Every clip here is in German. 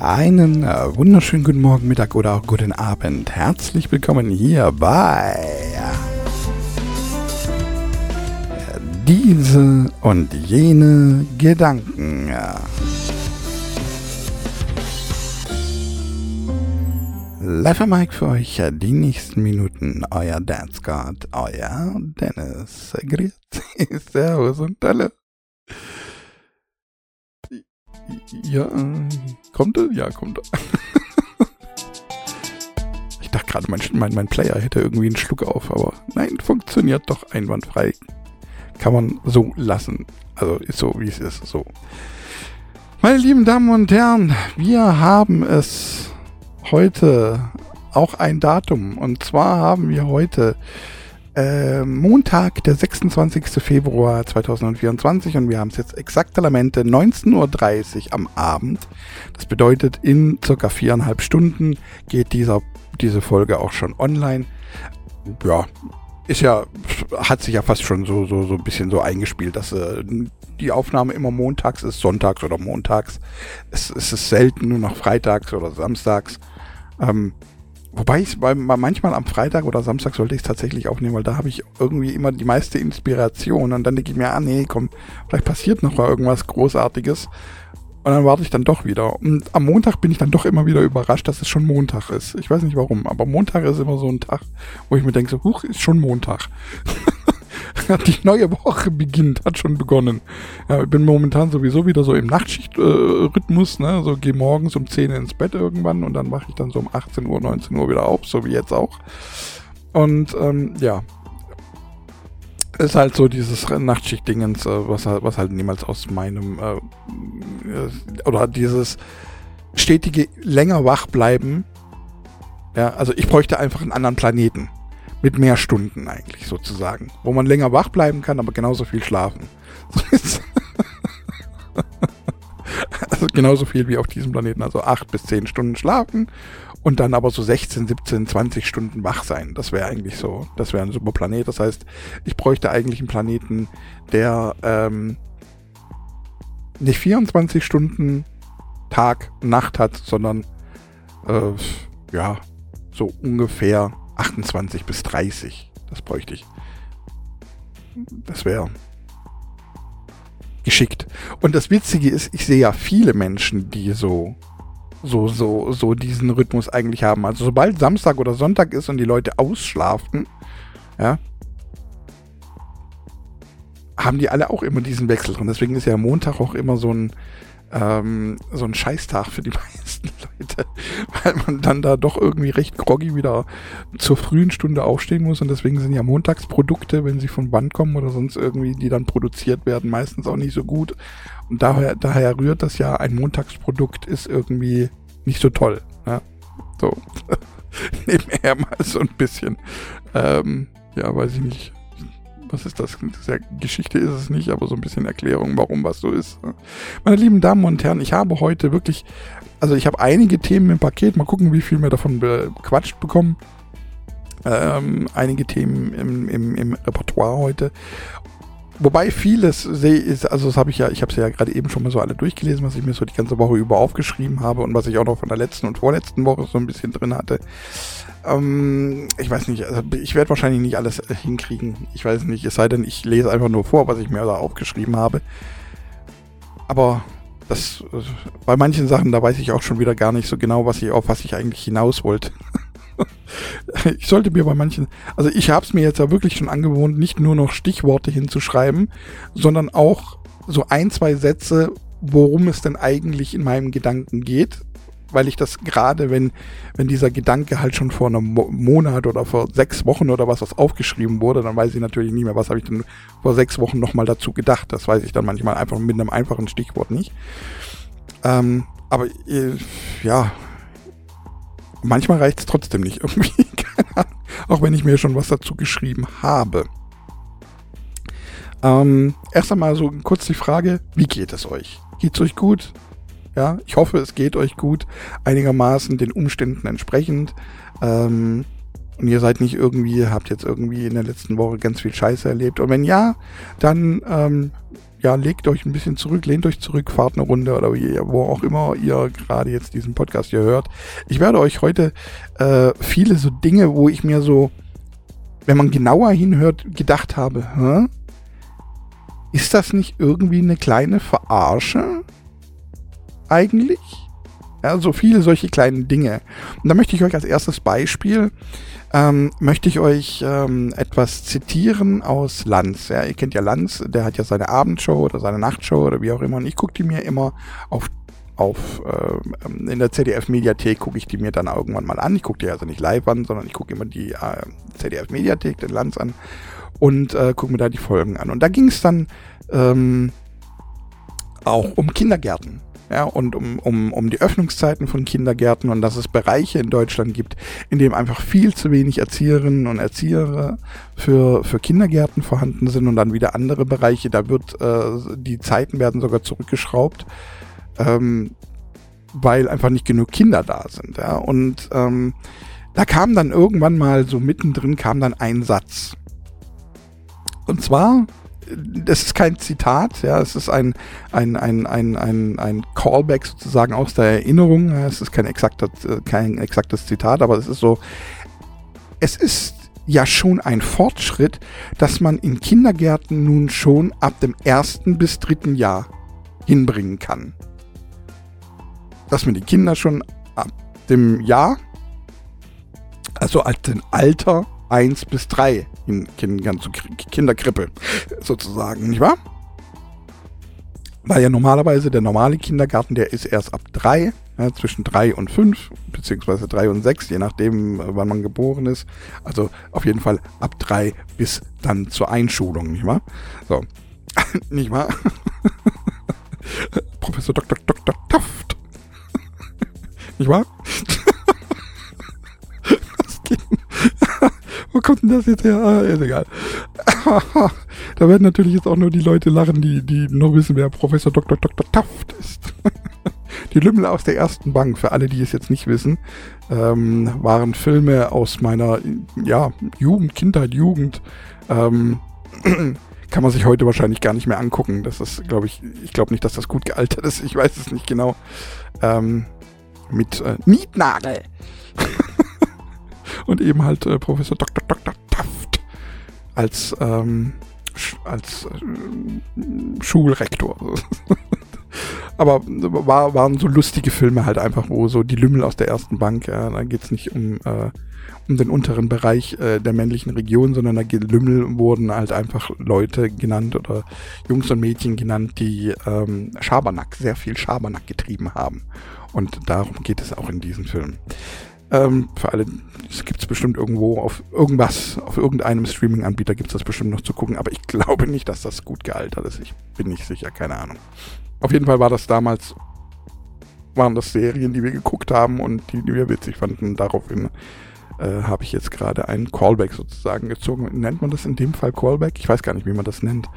Einen äh, wunderschönen guten Morgen, Mittag oder auch guten Abend. Herzlich willkommen hier bei äh, diese und jene Gedanken. Live am Mike für euch äh, die nächsten Minuten. Euer Dance God, euer Dennis. Grüezi, Servus und Hallo. Ja, äh, kommt er? Ja, kommt er. ich dachte gerade, mein, mein, mein Player hätte irgendwie einen Schluck auf, aber nein, funktioniert doch einwandfrei. Kann man so lassen. Also ist so, wie es ist. So. Meine lieben Damen und Herren, wir haben es heute auch ein Datum. Und zwar haben wir heute äh, Montag, der 26. Februar 2024 und wir haben es jetzt exakt Elemente 19.30 Uhr am Abend. Das bedeutet, in circa viereinhalb Stunden geht dieser, diese Folge auch schon online. Ja, ist ja, hat sich ja fast schon so, so, so ein bisschen so eingespielt, dass äh, die Aufnahme immer montags ist, sonntags oder montags. Es, es ist selten nur noch freitags oder samstags. Ähm, Wobei ich manchmal am Freitag oder Samstag sollte ich es tatsächlich aufnehmen, weil da habe ich irgendwie immer die meiste Inspiration und dann denke ich mir, ah nee, komm, vielleicht passiert noch mal irgendwas Großartiges. Und dann warte ich dann doch wieder. Und am Montag bin ich dann doch immer wieder überrascht, dass es schon Montag ist. Ich weiß nicht warum, aber Montag ist immer so ein Tag, wo ich mir denke, so, huch, ist schon Montag. die neue Woche beginnt, hat schon begonnen. Ja, ich bin momentan sowieso wieder so im Nachtschichtrhythmus, äh, ne? So gehe morgens um 10 ins Bett irgendwann und dann mache ich dann so um 18 Uhr, 19 Uhr wieder auf, so wie jetzt auch. Und ähm, ja, ist halt so dieses Nachtschicht-Dingens, äh, was, halt, was halt niemals aus meinem äh, äh, oder dieses stetige länger wach bleiben. Ja, also ich bräuchte einfach einen anderen Planeten mit mehr Stunden eigentlich sozusagen, wo man länger wach bleiben kann, aber genauso viel schlafen. also genauso viel wie auf diesem Planeten, also acht bis zehn Stunden schlafen und dann aber so 16, 17, 20 Stunden wach sein. Das wäre eigentlich so, das wäre ein super Planet. Das heißt, ich bräuchte eigentlich einen Planeten, der ähm, nicht 24 Stunden Tag, Nacht hat, sondern äh, ja, so ungefähr 28 bis 30. Das bräuchte ich. Das wäre geschickt. Und das Witzige ist, ich sehe ja viele Menschen, die so, so, so, so diesen Rhythmus eigentlich haben. Also sobald Samstag oder Sonntag ist und die Leute ausschlafen, ja, haben die alle auch immer diesen Wechsel drin. Deswegen ist ja Montag auch immer so ein, ähm, so ein Scheißtag für die meisten Leute, weil man dann da doch irgendwie recht groggy wieder zur frühen Stunde aufstehen muss und deswegen sind ja Montagsprodukte, wenn sie von Band kommen oder sonst irgendwie, die dann produziert werden, meistens auch nicht so gut. Und daher, daher rührt das ja, ein Montagsprodukt ist irgendwie nicht so toll. Ja? So. Nebenher mal so ein bisschen. Ähm, ja, weiß ich nicht was ist das? Sehr Geschichte ist es nicht, aber so ein bisschen Erklärung, warum was so ist. Meine lieben Damen und Herren, ich habe heute wirklich, also ich habe einige Themen im Paket, mal gucken, wie viel wir davon bequatscht bekommen. Ähm, einige Themen im, im, im Repertoire heute. Wobei vieles sehe ist, also das habe ich ja, ich habe es ja gerade eben schon mal so alle durchgelesen, was ich mir so die ganze Woche über aufgeschrieben habe und was ich auch noch von der letzten und vorletzten Woche so ein bisschen drin hatte. Ähm, ich weiß nicht, also ich werde wahrscheinlich nicht alles äh, hinkriegen. Ich weiß nicht, es sei denn, ich lese einfach nur vor, was ich mir da aufgeschrieben habe. Aber das, bei manchen Sachen, da weiß ich auch schon wieder gar nicht so genau, was ich, auf was ich eigentlich hinaus wollte. ich sollte mir bei manchen, also ich habe es mir jetzt ja wirklich schon angewohnt, nicht nur noch Stichworte hinzuschreiben, sondern auch so ein, zwei Sätze, worum es denn eigentlich in meinem Gedanken geht. Weil ich das gerade, wenn, wenn dieser Gedanke halt schon vor einem Monat oder vor sechs Wochen oder was, was aufgeschrieben wurde, dann weiß ich natürlich nicht mehr, was habe ich denn vor sechs Wochen nochmal dazu gedacht. Das weiß ich dann manchmal einfach mit einem einfachen Stichwort nicht. Ähm, aber äh, ja, manchmal reicht es trotzdem nicht irgendwie. Auch wenn ich mir schon was dazu geschrieben habe. Ähm, erst einmal so kurz die Frage, wie geht es euch? Geht es euch gut? Ja, ich hoffe, es geht euch gut, einigermaßen den Umständen entsprechend. Ähm, und ihr seid nicht irgendwie, habt jetzt irgendwie in der letzten Woche ganz viel Scheiße erlebt. Und wenn ja, dann ähm, ja, legt euch ein bisschen zurück, lehnt euch zurück, fahrt eine Runde oder wo auch immer ihr gerade jetzt diesen Podcast hier hört. Ich werde euch heute äh, viele so Dinge, wo ich mir so, wenn man genauer hinhört, gedacht habe, Hä? ist das nicht irgendwie eine kleine Verarsche? Eigentlich? Ja, so viele solche kleinen Dinge. Und da möchte ich euch als erstes Beispiel ähm, möchte ich euch ähm, etwas zitieren aus Lanz. Ja, ihr kennt ja Lanz, der hat ja seine Abendshow oder seine Nachtshow oder wie auch immer. Und ich gucke die mir immer auf auf äh, in der ZDF Mediathek gucke ich die mir dann irgendwann mal an. Ich gucke die also nicht live an, sondern ich gucke immer die äh, ZDF Mediathek, den Lanz an und äh, gucke mir da die Folgen an. Und da ging es dann ähm, auch um Kindergärten ja, und um, um, um die Öffnungszeiten von Kindergärten und dass es Bereiche in Deutschland gibt, in denen einfach viel zu wenig Erzieherinnen und Erzieher für, für Kindergärten vorhanden sind und dann wieder andere Bereiche, da wird, äh, die Zeiten werden sogar zurückgeschraubt, ähm, weil einfach nicht genug Kinder da sind, ja, und ähm, da kam dann irgendwann mal so mittendrin kam dann ein Satz. Und zwar das ist kein Zitat, ja, es ist ein, ein, ein, ein, ein, ein Callback sozusagen aus der Erinnerung. Es ist kein, exakter, kein exaktes Zitat, aber es ist so, es ist ja schon ein Fortschritt, dass man in Kindergärten nun schon ab dem ersten bis dritten Jahr hinbringen kann. Dass man die Kinder schon ab dem Jahr, also als dem Alter 1 bis 3 in, in, in Kinderkrippe sozusagen, nicht wahr? Weil ja normalerweise der normale Kindergarten, der ist erst ab 3, ja, zwischen 3 und 5, beziehungsweise 3 und 6, je nachdem, äh, wann man geboren ist. Also auf jeden Fall ab 3 bis dann zur Einschulung, nicht wahr? So, nicht wahr? Professor Dr. Dr. Taft. nicht wahr? Wo kommt denn das jetzt her? Ah, ist egal. da werden natürlich jetzt auch nur die Leute lachen, die, die noch wissen, wer Professor Dr. Dr. Taft ist. die Lümmel aus der ersten Bank, für alle, die es jetzt nicht wissen, ähm, waren Filme aus meiner ja, Jugend, Kindheit, Jugend. Ähm, kann man sich heute wahrscheinlich gar nicht mehr angucken. Das ist, glaube ich, ich glaube nicht, dass das gut gealtert ist. Ich weiß es nicht genau. Ähm, mit äh, Nietnagel und eben halt äh, Professor Dr. Dr. Taft als, ähm, als äh, Schulrektor. Aber war, waren so lustige Filme halt einfach, wo so die Lümmel aus der ersten Bank, ja, da geht's nicht um, äh, um den unteren Bereich äh, der männlichen Region, sondern da Lümmel wurden halt einfach Leute genannt oder Jungs und Mädchen genannt, die ähm, Schabernack, sehr viel Schabernack getrieben haben. Und darum geht es auch in diesem Film. Ähm, für alle, es gibt es bestimmt irgendwo auf irgendwas, auf irgendeinem Streaming-Anbieter gibt es das bestimmt noch zu gucken, aber ich glaube nicht, dass das gut gealtert ist. Ich bin nicht sicher, keine Ahnung. Auf jeden Fall war das damals, waren das Serien, die wir geguckt haben und die, die wir witzig fanden. Daraufhin äh, habe ich jetzt gerade einen Callback sozusagen gezogen. Nennt man das in dem Fall Callback? Ich weiß gar nicht, wie man das nennt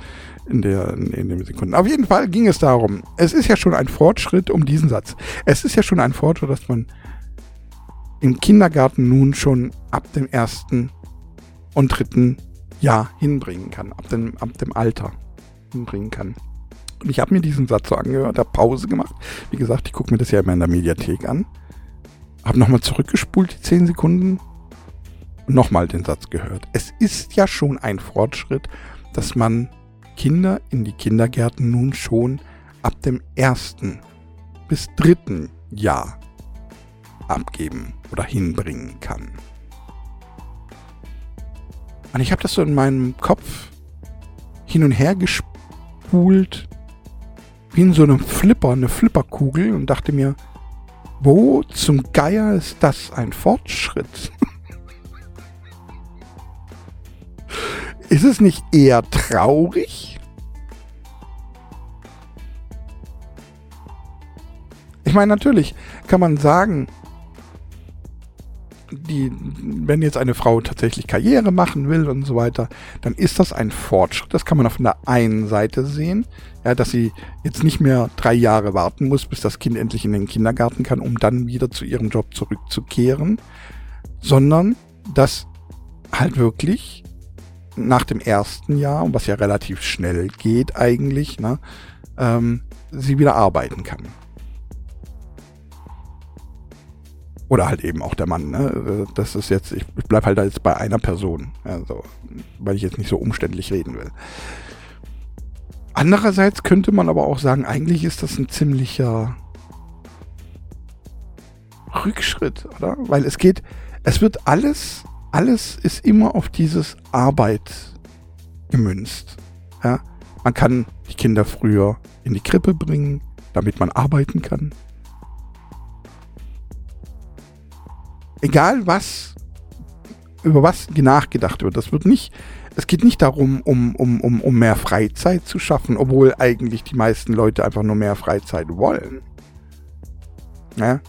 in, der, in, in den Sekunden. Auf jeden Fall ging es darum, es ist ja schon ein Fortschritt um diesen Satz. Es ist ja schon ein Fortschritt, dass man im Kindergarten nun schon ab dem ersten und dritten Jahr hinbringen kann, ab dem, ab dem Alter hinbringen kann. Und ich habe mir diesen Satz so angehört, habe Pause gemacht. Wie gesagt, ich gucke mir das ja immer in der Mediathek an. Habe nochmal zurückgespult, die 10 Sekunden. Und nochmal den Satz gehört. Es ist ja schon ein Fortschritt, dass man Kinder in die Kindergärten nun schon ab dem ersten bis dritten Jahr abgeben oder hinbringen kann. Und ich habe das so in meinem Kopf hin und her gespult, wie in so einem Flipper, eine Flipperkugel und dachte mir, wo zum Geier ist das ein Fortschritt? ist es nicht eher traurig? Ich meine, natürlich kann man sagen, die, wenn jetzt eine Frau tatsächlich Karriere machen will und so weiter, dann ist das ein Fortschritt. Das kann man auf der einen Seite sehen, ja, dass sie jetzt nicht mehr drei Jahre warten muss, bis das Kind endlich in den Kindergarten kann, um dann wieder zu ihrem Job zurückzukehren, sondern dass halt wirklich nach dem ersten Jahr, was ja relativ schnell geht eigentlich, ne, ähm, sie wieder arbeiten kann. Oder halt eben auch der Mann. Ne? Das ist jetzt, ich bleibe halt jetzt bei einer Person, also, weil ich jetzt nicht so umständlich reden will. Andererseits könnte man aber auch sagen, eigentlich ist das ein ziemlicher Rückschritt, oder? Weil es geht, es wird alles, alles ist immer auf dieses Arbeit gemünzt. Ja? Man kann die Kinder früher in die Krippe bringen, damit man arbeiten kann. Egal was, über was nachgedacht wird, das wird nicht, es geht nicht darum, um, um, um, um mehr Freizeit zu schaffen, obwohl eigentlich die meisten Leute einfach nur mehr Freizeit wollen. Ja?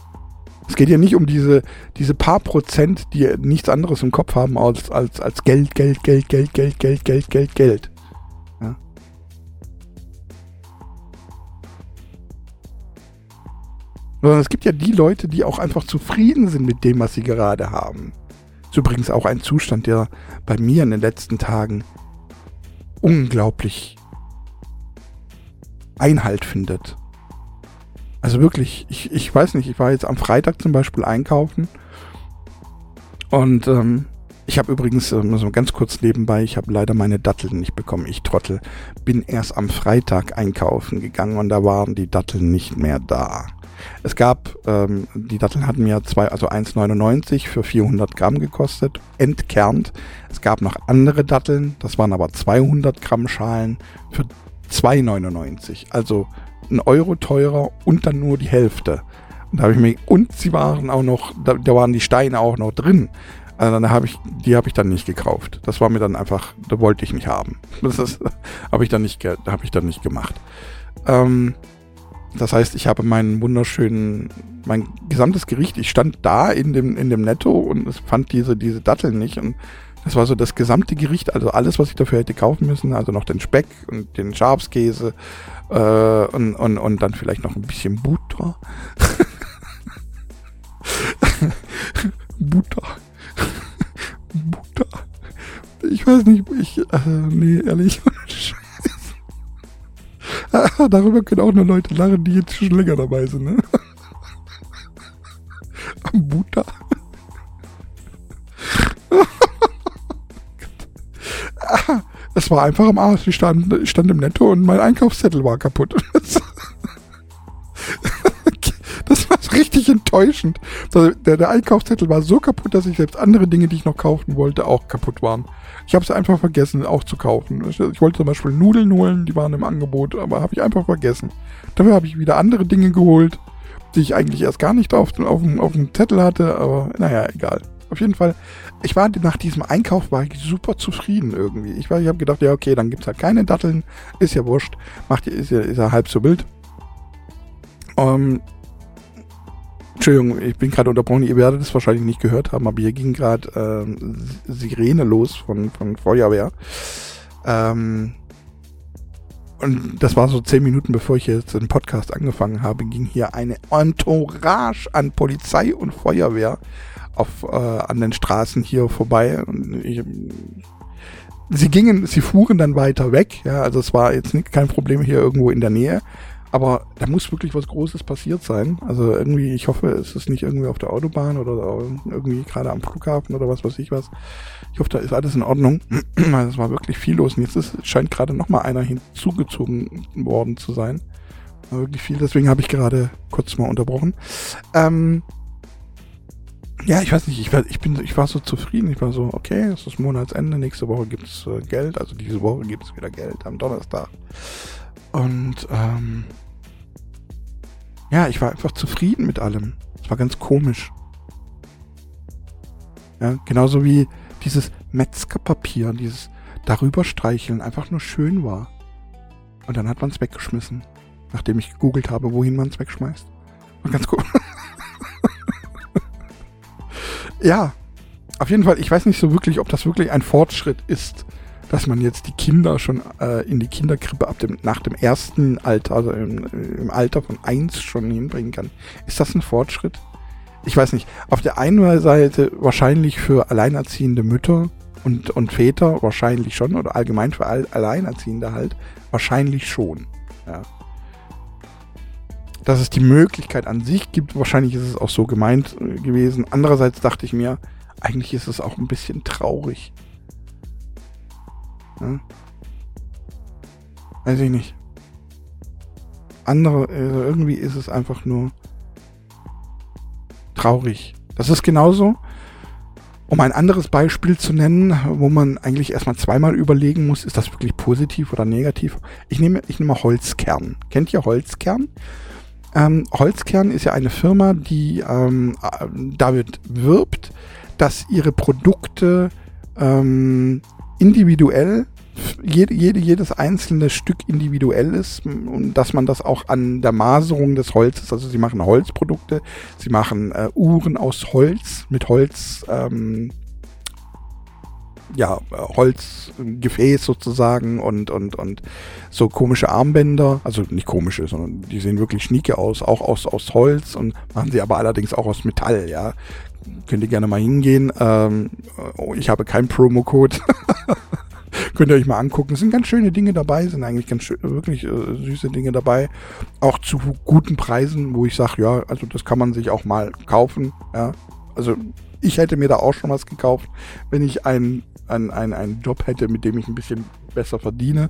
Es geht ja nicht um diese, diese paar Prozent, die nichts anderes im Kopf haben als, als, als Geld, Geld, Geld, Geld, Geld, Geld, Geld, Geld, Geld. Sondern es gibt ja die Leute, die auch einfach zufrieden sind mit dem, was sie gerade haben. Ist übrigens auch ein Zustand, der bei mir in den letzten Tagen unglaublich Einhalt findet. Also wirklich, ich, ich weiß nicht, ich war jetzt am Freitag zum Beispiel einkaufen und ähm, ich habe übrigens, ähm, so ganz kurz nebenbei, ich habe leider meine Datteln nicht bekommen, ich Trottel. Bin erst am Freitag einkaufen gegangen und da waren die Datteln nicht mehr da. Es gab, ähm, die Datteln hatten mir zwei, also 1,99 für 400 Gramm gekostet, entkernt. Es gab noch andere Datteln, das waren aber 200 Gramm Schalen für 2,99. Also ein Euro teurer und dann nur die Hälfte. Und, da ich mir, und sie waren auch noch, da, da waren die Steine auch noch drin. Also dann habe ich, die habe ich dann nicht gekauft. Das war mir dann einfach, da wollte ich nicht haben. Das habe ich dann nicht, habe ich dann nicht gemacht. Ähm, das heißt, ich habe meinen wunderschönen, mein gesamtes Gericht, ich stand da in dem, in dem Netto und es fand diese, diese Datteln nicht und das war so das gesamte Gericht, also alles, was ich dafür hätte kaufen müssen, also noch den Speck und den Schafskäse äh, und, und, und dann vielleicht noch ein bisschen Butter. Butter. Butter. Ich weiß nicht, ich, äh, nee, ehrlich. Darüber können auch nur Leute lachen, die jetzt schon länger dabei sind, ne? Butter. Es war einfach am Arsch. Ich stand, ich stand im Netto und mein Einkaufszettel war kaputt. Richtig enttäuschend. Der, der, Einkaufszettel war so kaputt, dass ich selbst andere Dinge, die ich noch kaufen wollte, auch kaputt waren. Ich habe es einfach vergessen, auch zu kaufen. Ich, wollte zum Beispiel Nudeln holen, die waren im Angebot, aber habe ich einfach vergessen. Dafür habe ich wieder andere Dinge geholt, die ich eigentlich erst gar nicht auf, auf, auf dem Zettel hatte, aber naja, egal. Auf jeden Fall, ich war nach diesem Einkauf war ich super zufrieden irgendwie. Ich, ich habe gedacht, ja okay, dann gibt es halt keine Datteln, ist ja wurscht, macht ist ja, ist ja halb so wild. Ähm, Entschuldigung, ich bin gerade unterbrochen, ihr werdet es wahrscheinlich nicht gehört haben, aber hier ging gerade äh, Sirene los von, von Feuerwehr. Ähm, und das war so zehn Minuten bevor ich jetzt den Podcast angefangen habe, ging hier eine Entourage an Polizei und Feuerwehr auf, äh, an den Straßen hier vorbei. Und ich, sie gingen, sie fuhren dann weiter weg. Ja, also es war jetzt nicht, kein Problem hier irgendwo in der Nähe. Aber da muss wirklich was Großes passiert sein. Also irgendwie, ich hoffe, es ist nicht irgendwie auf der Autobahn oder irgendwie gerade am Flughafen oder was weiß ich was. Ich hoffe, da ist alles in Ordnung. es war wirklich viel los. Und jetzt ist, scheint gerade nochmal einer hinzugezogen worden zu sein. War wirklich viel. Deswegen habe ich gerade kurz mal unterbrochen. Ähm, ja, ich weiß nicht, ich war, ich bin, ich war so zufrieden. Ich war so, okay, es ist Monatsende, nächste Woche gibt es äh, Geld, also diese Woche gibt es wieder Geld am Donnerstag. Und ähm, ja, ich war einfach zufrieden mit allem. Es war ganz komisch. Ja, genauso wie dieses Metzgerpapier, dieses darüber streicheln einfach nur schön war. Und dann hat man es weggeschmissen, nachdem ich gegoogelt habe, wohin man es wegschmeißt. War ganz cool. ja, auf jeden Fall, ich weiß nicht so wirklich, ob das wirklich ein Fortschritt ist, dass man jetzt die Kinder schon äh, in die Kinderkrippe ab dem, nach dem ersten Alter, also im, im Alter von eins schon hinbringen kann. Ist das ein Fortschritt? Ich weiß nicht. Auf der einen Seite wahrscheinlich für alleinerziehende Mütter und, und Väter wahrscheinlich schon oder allgemein für All Alleinerziehende halt wahrscheinlich schon. Ja. Dass es die Möglichkeit an sich gibt, wahrscheinlich ist es auch so gemeint äh, gewesen. Andererseits dachte ich mir, eigentlich ist es auch ein bisschen traurig. Ja. Weiß ich nicht. Andere, also irgendwie ist es einfach nur traurig. Das ist genauso, um ein anderes Beispiel zu nennen, wo man eigentlich erstmal zweimal überlegen muss, ist das wirklich positiv oder negativ? Ich nehme, ich nehme Holzkern. Kennt ihr Holzkern? Ähm, Holzkern ist ja eine Firma, die ähm, damit wirbt, dass ihre Produkte ähm, individuell jede, jede, jedes einzelne Stück individuell ist und dass man das auch an der Maserung des Holzes, also sie machen Holzprodukte, sie machen äh, Uhren aus Holz, mit Holz, ähm, ja, Holzgefäß sozusagen und, und, und so komische Armbänder, also nicht komische, sondern die sehen wirklich schnieke aus, auch aus, aus Holz und machen sie aber allerdings auch aus Metall, ja. Könnt ihr gerne mal hingehen. Ähm, ich habe keinen Promo-Code. Könnt ihr euch mal angucken. Es sind ganz schöne Dinge dabei, sind eigentlich ganz schön, wirklich äh, süße Dinge dabei. Auch zu guten Preisen, wo ich sage, ja, also das kann man sich auch mal kaufen. Ja. Also ich hätte mir da auch schon was gekauft, wenn ich einen, einen, einen, einen Job hätte, mit dem ich ein bisschen besser verdiene.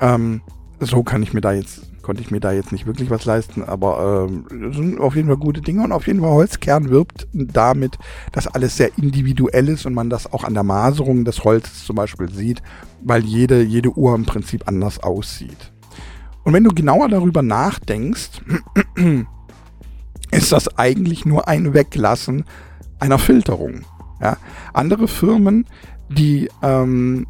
Ähm, so kann ich mir da jetzt konnte ich mir da jetzt nicht wirklich was leisten, aber ähm, sind auf jeden Fall gute Dinge und auf jeden Fall Holzkern wirbt damit, dass alles sehr individuell ist und man das auch an der Maserung des Holzes zum Beispiel sieht, weil jede, jede Uhr im Prinzip anders aussieht. Und wenn du genauer darüber nachdenkst, ist das eigentlich nur ein Weglassen einer Filterung. Ja? Andere Firmen, die ähm,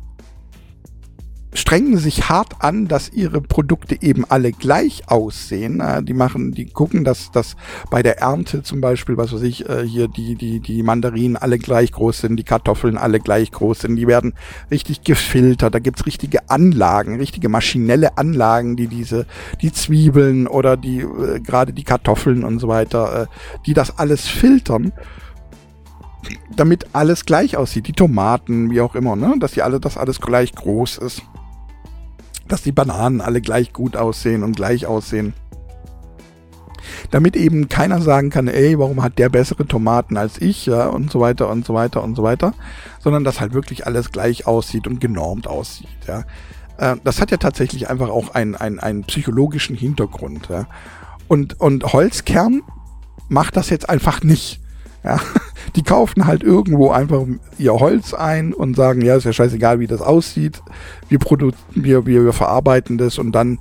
strengen sich hart an, dass ihre Produkte eben alle gleich aussehen. Die machen, die gucken, dass dass bei der Ernte zum Beispiel, was weiß ich, äh, hier die die die Mandarinen alle gleich groß sind, die Kartoffeln alle gleich groß sind. Die werden richtig gefiltert. Da gibt's richtige Anlagen, richtige maschinelle Anlagen, die diese die Zwiebeln oder die äh, gerade die Kartoffeln und so weiter, äh, die das alles filtern damit alles gleich aussieht. Die Tomaten, wie auch immer, ne? Dass die alle, dass alles gleich groß ist dass die Bananen alle gleich gut aussehen und gleich aussehen. Damit eben keiner sagen kann, ey, warum hat der bessere Tomaten als ich, ja, und so weiter und so weiter und so weiter, sondern dass halt wirklich alles gleich aussieht und genormt aussieht, ja. Äh, das hat ja tatsächlich einfach auch einen, einen, einen psychologischen Hintergrund, ja. Und, und Holzkern macht das jetzt einfach nicht. Ja, die kaufen halt irgendwo einfach ihr Holz ein und sagen, ja, ist ja scheißegal, wie das aussieht. Wir, wir, wir, wir verarbeiten das und dann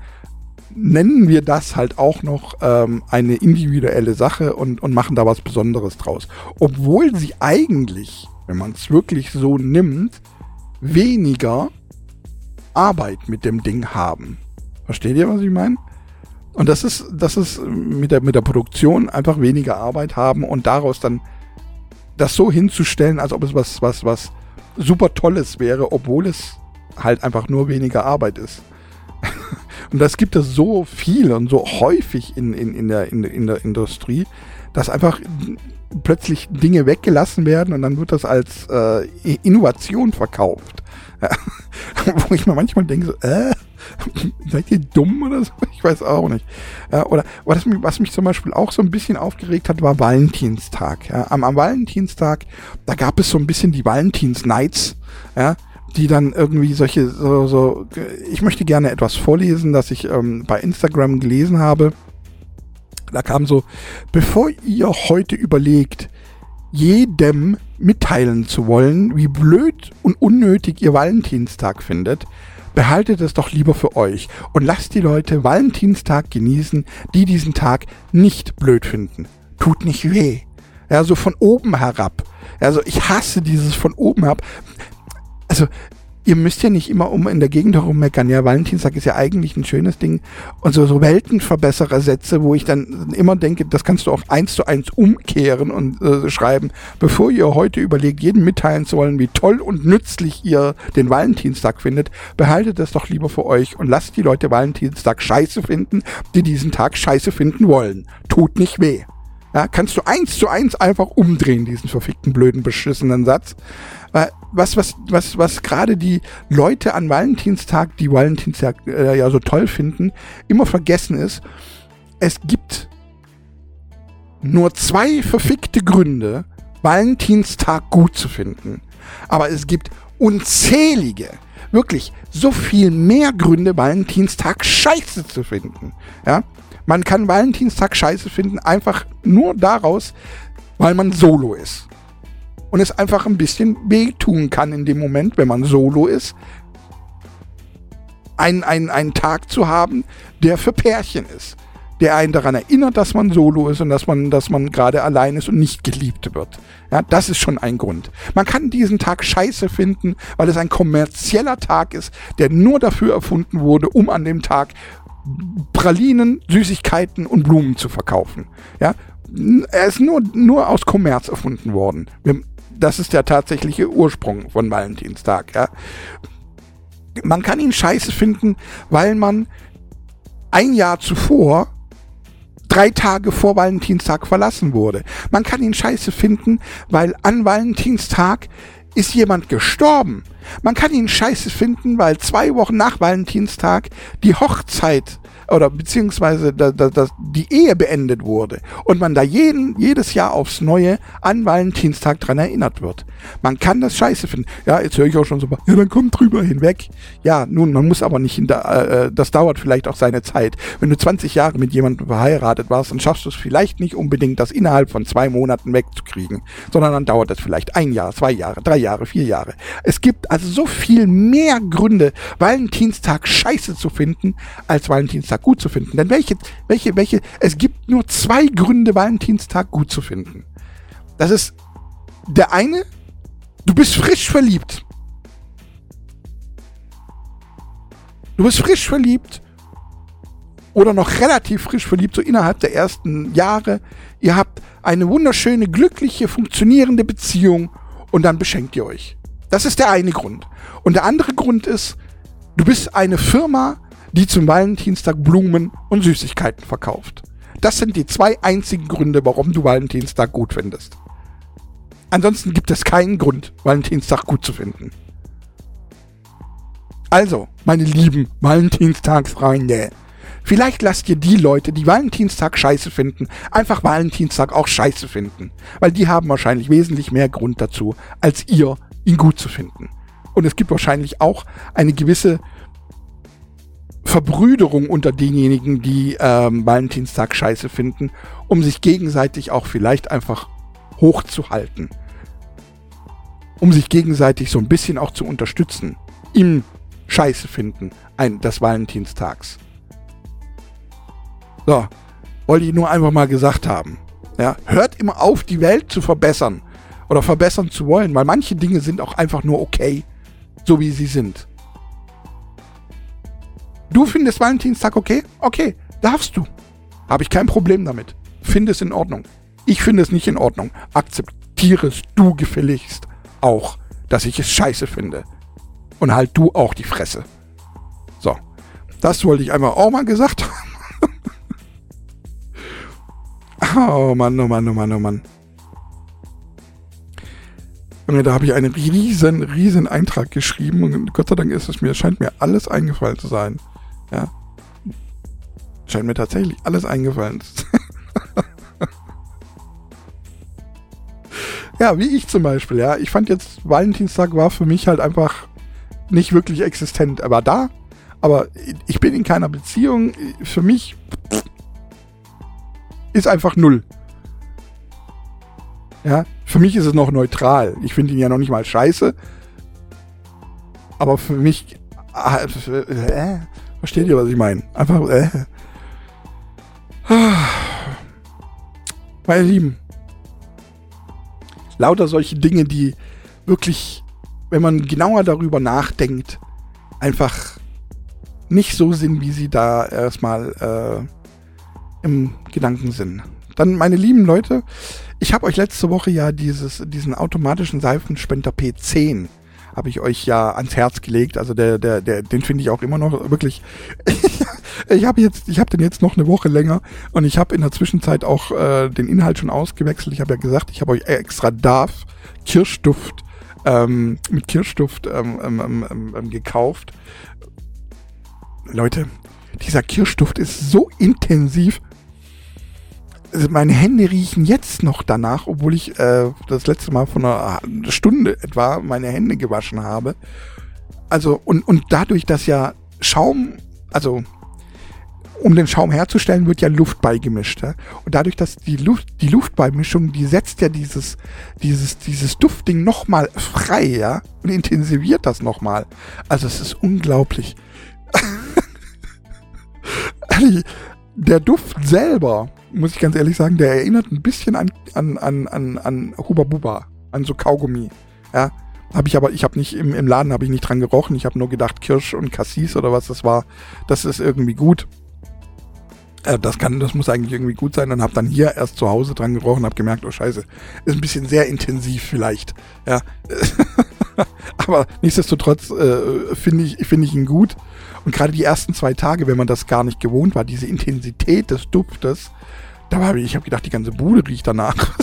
nennen wir das halt auch noch ähm, eine individuelle Sache und, und machen da was Besonderes draus. Obwohl sie eigentlich, wenn man es wirklich so nimmt, weniger Arbeit mit dem Ding haben. Versteht ihr, was ich meine? Und das ist, das ist mit der, mit der Produktion einfach weniger Arbeit haben und daraus dann das so hinzustellen, als ob es was, was, was super Tolles wäre, obwohl es halt einfach nur weniger Arbeit ist. und das gibt es so viel und so häufig in, in, in, der, in, in der Industrie, dass einfach plötzlich Dinge weggelassen werden und dann wird das als äh, Innovation verkauft. Wo ich mir manchmal denke, so, äh, seid ihr dumm oder so? Ich weiß auch nicht. Ja, oder was mich, was mich zum Beispiel auch so ein bisschen aufgeregt hat, war Valentinstag. Ja. Am, am Valentinstag, da gab es so ein bisschen die Valentins-Nights, ja, die dann irgendwie solche, so, so, ich möchte gerne etwas vorlesen, das ich ähm, bei Instagram gelesen habe. Da kam so, bevor ihr heute überlegt, jedem mitteilen zu wollen, wie blöd und unnötig ihr Valentinstag findet, behaltet es doch lieber für euch und lasst die Leute Valentinstag genießen, die diesen Tag nicht blöd finden. Tut nicht weh. Ja, so von oben herab. Also ich hasse dieses von oben herab. Also ihr müsst ja nicht immer um in der Gegend herum meckern. Ja, Valentinstag ist ja eigentlich ein schönes Ding. Und so, so Weltenverbesserer-Sätze, wo ich dann immer denke, das kannst du auch eins zu eins umkehren und äh, schreiben, bevor ihr heute überlegt, jedem mitteilen zu wollen, wie toll und nützlich ihr den Valentinstag findet, behaltet das doch lieber für euch und lasst die Leute Valentinstag scheiße finden, die diesen Tag scheiße finden wollen. Tut nicht weh. Ja, kannst du eins zu eins einfach umdrehen, diesen verfickten, blöden, beschissenen Satz. Was, was, was, was gerade die Leute an Valentinstag, die Valentinstag äh, ja so toll finden, immer vergessen ist, es gibt nur zwei verfickte Gründe, Valentinstag gut zu finden. Aber es gibt unzählige, wirklich so viel mehr Gründe, Valentinstag scheiße zu finden. Ja? Man kann Valentinstag scheiße finden, einfach nur daraus, weil man solo ist. Und es einfach ein bisschen wehtun kann in dem Moment, wenn man solo ist, einen, einen, einen Tag zu haben, der für Pärchen ist der einen daran erinnert, dass man solo ist und dass man, dass man gerade allein ist und nicht geliebt wird. Ja, das ist schon ein Grund. Man kann diesen Tag scheiße finden, weil es ein kommerzieller Tag ist, der nur dafür erfunden wurde, um an dem Tag Pralinen, Süßigkeiten und Blumen zu verkaufen. Ja, er ist nur, nur aus Kommerz erfunden worden. Das ist der tatsächliche Ursprung von Valentinstag. Ja. Man kann ihn scheiße finden, weil man ein Jahr zuvor drei Tage vor Valentinstag verlassen wurde. Man kann ihn scheiße finden, weil an Valentinstag ist jemand gestorben. Man kann ihn scheiße finden, weil zwei Wochen nach Valentinstag die Hochzeit oder beziehungsweise da, da, da, die Ehe beendet wurde und man da jeden, jedes Jahr aufs Neue an Valentinstag dran erinnert wird. Man kann das scheiße finden. Ja, jetzt höre ich auch schon so, ja, dann kommt drüber hinweg. Ja, nun, man muss aber nicht hinter, äh, äh das dauert vielleicht auch seine Zeit. Wenn du 20 Jahre mit jemandem verheiratet warst, dann schaffst du es vielleicht nicht unbedingt, das innerhalb von zwei Monaten wegzukriegen, sondern dann dauert das vielleicht ein Jahr, zwei Jahre, drei Jahre, vier Jahre. Es gibt also so viel mehr Gründe, Valentinstag scheiße zu finden, als Valentinstag Gut zu finden. Denn welche, welche, welche, es gibt nur zwei Gründe, Valentinstag gut zu finden. Das ist der eine, du bist frisch verliebt. Du bist frisch verliebt oder noch relativ frisch verliebt, so innerhalb der ersten Jahre. Ihr habt eine wunderschöne, glückliche, funktionierende Beziehung und dann beschenkt ihr euch. Das ist der eine Grund. Und der andere Grund ist, du bist eine Firma, die zum Valentinstag Blumen und Süßigkeiten verkauft. Das sind die zwei einzigen Gründe, warum du Valentinstag gut findest. Ansonsten gibt es keinen Grund, Valentinstag gut zu finden. Also, meine lieben Valentinstagsfreunde, vielleicht lasst ihr die Leute, die Valentinstag scheiße finden, einfach Valentinstag auch scheiße finden. Weil die haben wahrscheinlich wesentlich mehr Grund dazu, als ihr, ihn gut zu finden. Und es gibt wahrscheinlich auch eine gewisse Verbrüderung unter denjenigen, die ähm, Valentinstag scheiße finden, um sich gegenseitig auch vielleicht einfach hochzuhalten. Um sich gegenseitig so ein bisschen auch zu unterstützen. Im Scheiße finden ein, des Valentinstags. So, wollte ich nur einfach mal gesagt haben. Ja, hört immer auf, die Welt zu verbessern oder verbessern zu wollen, weil manche Dinge sind auch einfach nur okay, so wie sie sind. Du findest Valentinstag okay? Okay, darfst du. Habe ich kein Problem damit. Finde es in Ordnung. Ich finde es nicht in Ordnung. Akzeptiere es du gefälligst auch, dass ich es scheiße finde. Und halt du auch die Fresse. So. Das wollte ich einmal auch mal gesagt haben. oh Mann, oh Mann, oh Mann, oh Mann. Junge, da habe ich einen riesen, riesen Eintrag geschrieben und Gott sei Dank ist es mir, scheint mir alles eingefallen zu sein. Ja. Scheint mir tatsächlich alles eingefallen. ja, wie ich zum Beispiel, ja. Ich fand jetzt, Valentinstag war für mich halt einfach nicht wirklich existent. Er war da, aber ich bin in keiner Beziehung. Für mich ist einfach null. Ja, für mich ist es noch neutral. Ich finde ihn ja noch nicht mal scheiße. Aber für mich. Äh, Versteht ihr, was ich meine? Einfach, äh. Meine Lieben. Lauter solche Dinge, die wirklich, wenn man genauer darüber nachdenkt, einfach nicht so sind, wie sie da erstmal äh, im Gedanken sind. Dann, meine lieben Leute, ich habe euch letzte Woche ja dieses, diesen automatischen Seifenspender P10 habe ich euch ja ans Herz gelegt. Also der, der, der, den finde ich auch immer noch wirklich. ich habe jetzt, ich habe den jetzt noch eine Woche länger und ich habe in der Zwischenzeit auch äh, den Inhalt schon ausgewechselt. Ich habe ja gesagt, ich habe euch extra Darf Kirschduft ähm, mit Kirschduft ähm ähm, ähm, ähm, ähm, gekauft. Leute, dieser Kirschduft ist so intensiv. Also meine Hände riechen jetzt noch danach, obwohl ich äh, das letzte Mal von einer Stunde etwa meine Hände gewaschen habe. Also, und, und dadurch, dass ja Schaum, also um den Schaum herzustellen, wird ja Luft beigemischt. Ja? Und dadurch, dass die Luft, die Luftbeimischung, die setzt ja dieses, dieses, dieses Duftding nochmal frei, ja, und intensiviert das nochmal. Also es ist unglaublich. der Duft selber, muss ich ganz ehrlich sagen, der erinnert ein bisschen an, an, an, an, an Huba Buba, an so Kaugummi. Ja, habe ich aber, ich habe nicht im, im Laden habe ich nicht dran gerochen. Ich habe nur gedacht Kirsch und Cassis oder was das war. Das ist irgendwie gut. Äh, das kann, das muss eigentlich irgendwie gut sein. Und habe dann hier erst zu Hause dran gerochen, habe gemerkt, oh Scheiße, ist ein bisschen sehr intensiv vielleicht. Ja, aber nichtsdestotrotz äh, finde ich, finde ich ihn gut. Und gerade die ersten zwei Tage, wenn man das gar nicht gewohnt war, diese Intensität des Duftes, da war ich, ich habe gedacht, die ganze Bude riecht danach.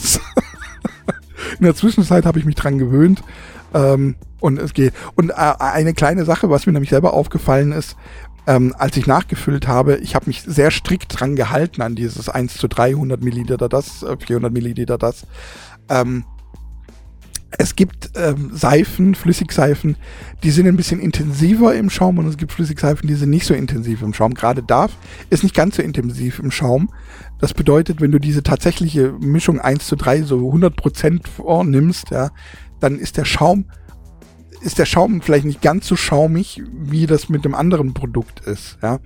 In der Zwischenzeit habe ich mich dran gewöhnt. Ähm, und es geht. Und äh, eine kleine Sache, was mir nämlich selber aufgefallen ist, ähm, als ich nachgefüllt habe, ich habe mich sehr strikt dran gehalten an dieses 1 zu 300 Milliliter das, 400 äh, Milliliter das. Ähm, es gibt ähm, Seifen, Flüssigseifen, die sind ein bisschen intensiver im Schaum und es gibt Flüssigseifen, die sind nicht so intensiv im Schaum. Gerade DARF ist nicht ganz so intensiv im Schaum. Das bedeutet, wenn du diese tatsächliche Mischung 1 zu 3 so 100% vornimmst, ja, dann ist der Schaum ist der Schaum vielleicht nicht ganz so schaumig, wie das mit dem anderen Produkt ist. Ja?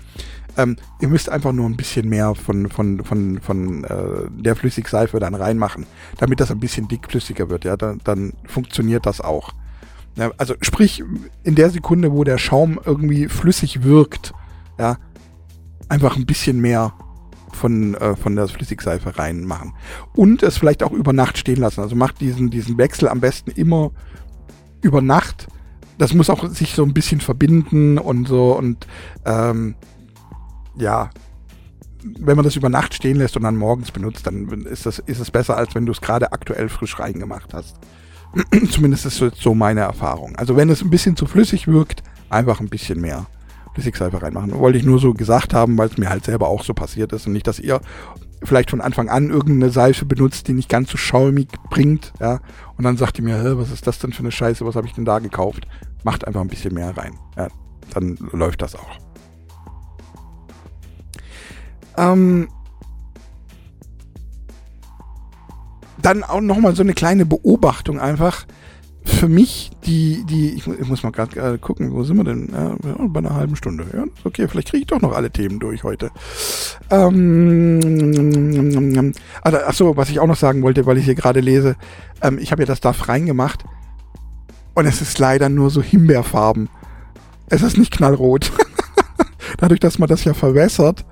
Ähm, ihr müsst einfach nur ein bisschen mehr von, von, von, von äh, der Flüssigseife dann reinmachen, damit das ein bisschen dickflüssiger wird. Ja? Dann, dann funktioniert das auch. Ja, also sprich, in der Sekunde, wo der Schaum irgendwie flüssig wirkt, ja, einfach ein bisschen mehr von, äh, von der Flüssigseife reinmachen. Und es vielleicht auch über Nacht stehen lassen. Also macht diesen, diesen Wechsel am besten immer über Nacht. Das muss auch sich so ein bisschen verbinden und so und ähm, ja, wenn man das über Nacht stehen lässt und dann morgens benutzt, dann ist das ist es besser, als wenn du es gerade aktuell frisch reingemacht hast. Zumindest ist das so meine Erfahrung. Also wenn es ein bisschen zu flüssig wirkt, einfach ein bisschen mehr Flüssigseife reinmachen. Wollte ich nur so gesagt haben, weil es mir halt selber auch so passiert ist und nicht, dass ihr vielleicht von Anfang an irgendeine Seife benutzt, die nicht ganz so schaumig bringt, ja, und dann sagt ihr mir, was ist das denn für eine Scheiße, was habe ich denn da gekauft? Macht einfach ein bisschen mehr rein. Ja, dann läuft das auch. Ähm, dann auch nochmal so eine kleine Beobachtung einfach für mich die, die, ich, ich muss mal gerade äh, gucken, wo sind wir denn? Ja, bei einer halben Stunde. Ja, okay, vielleicht kriege ich doch noch alle Themen durch heute. Ähm, also, achso, was ich auch noch sagen wollte, weil ich hier gerade lese, ähm, ich habe ja das Duff reingemacht und es ist leider nur so Himbeerfarben. Es ist nicht knallrot. Dadurch, dass man das ja verwässert,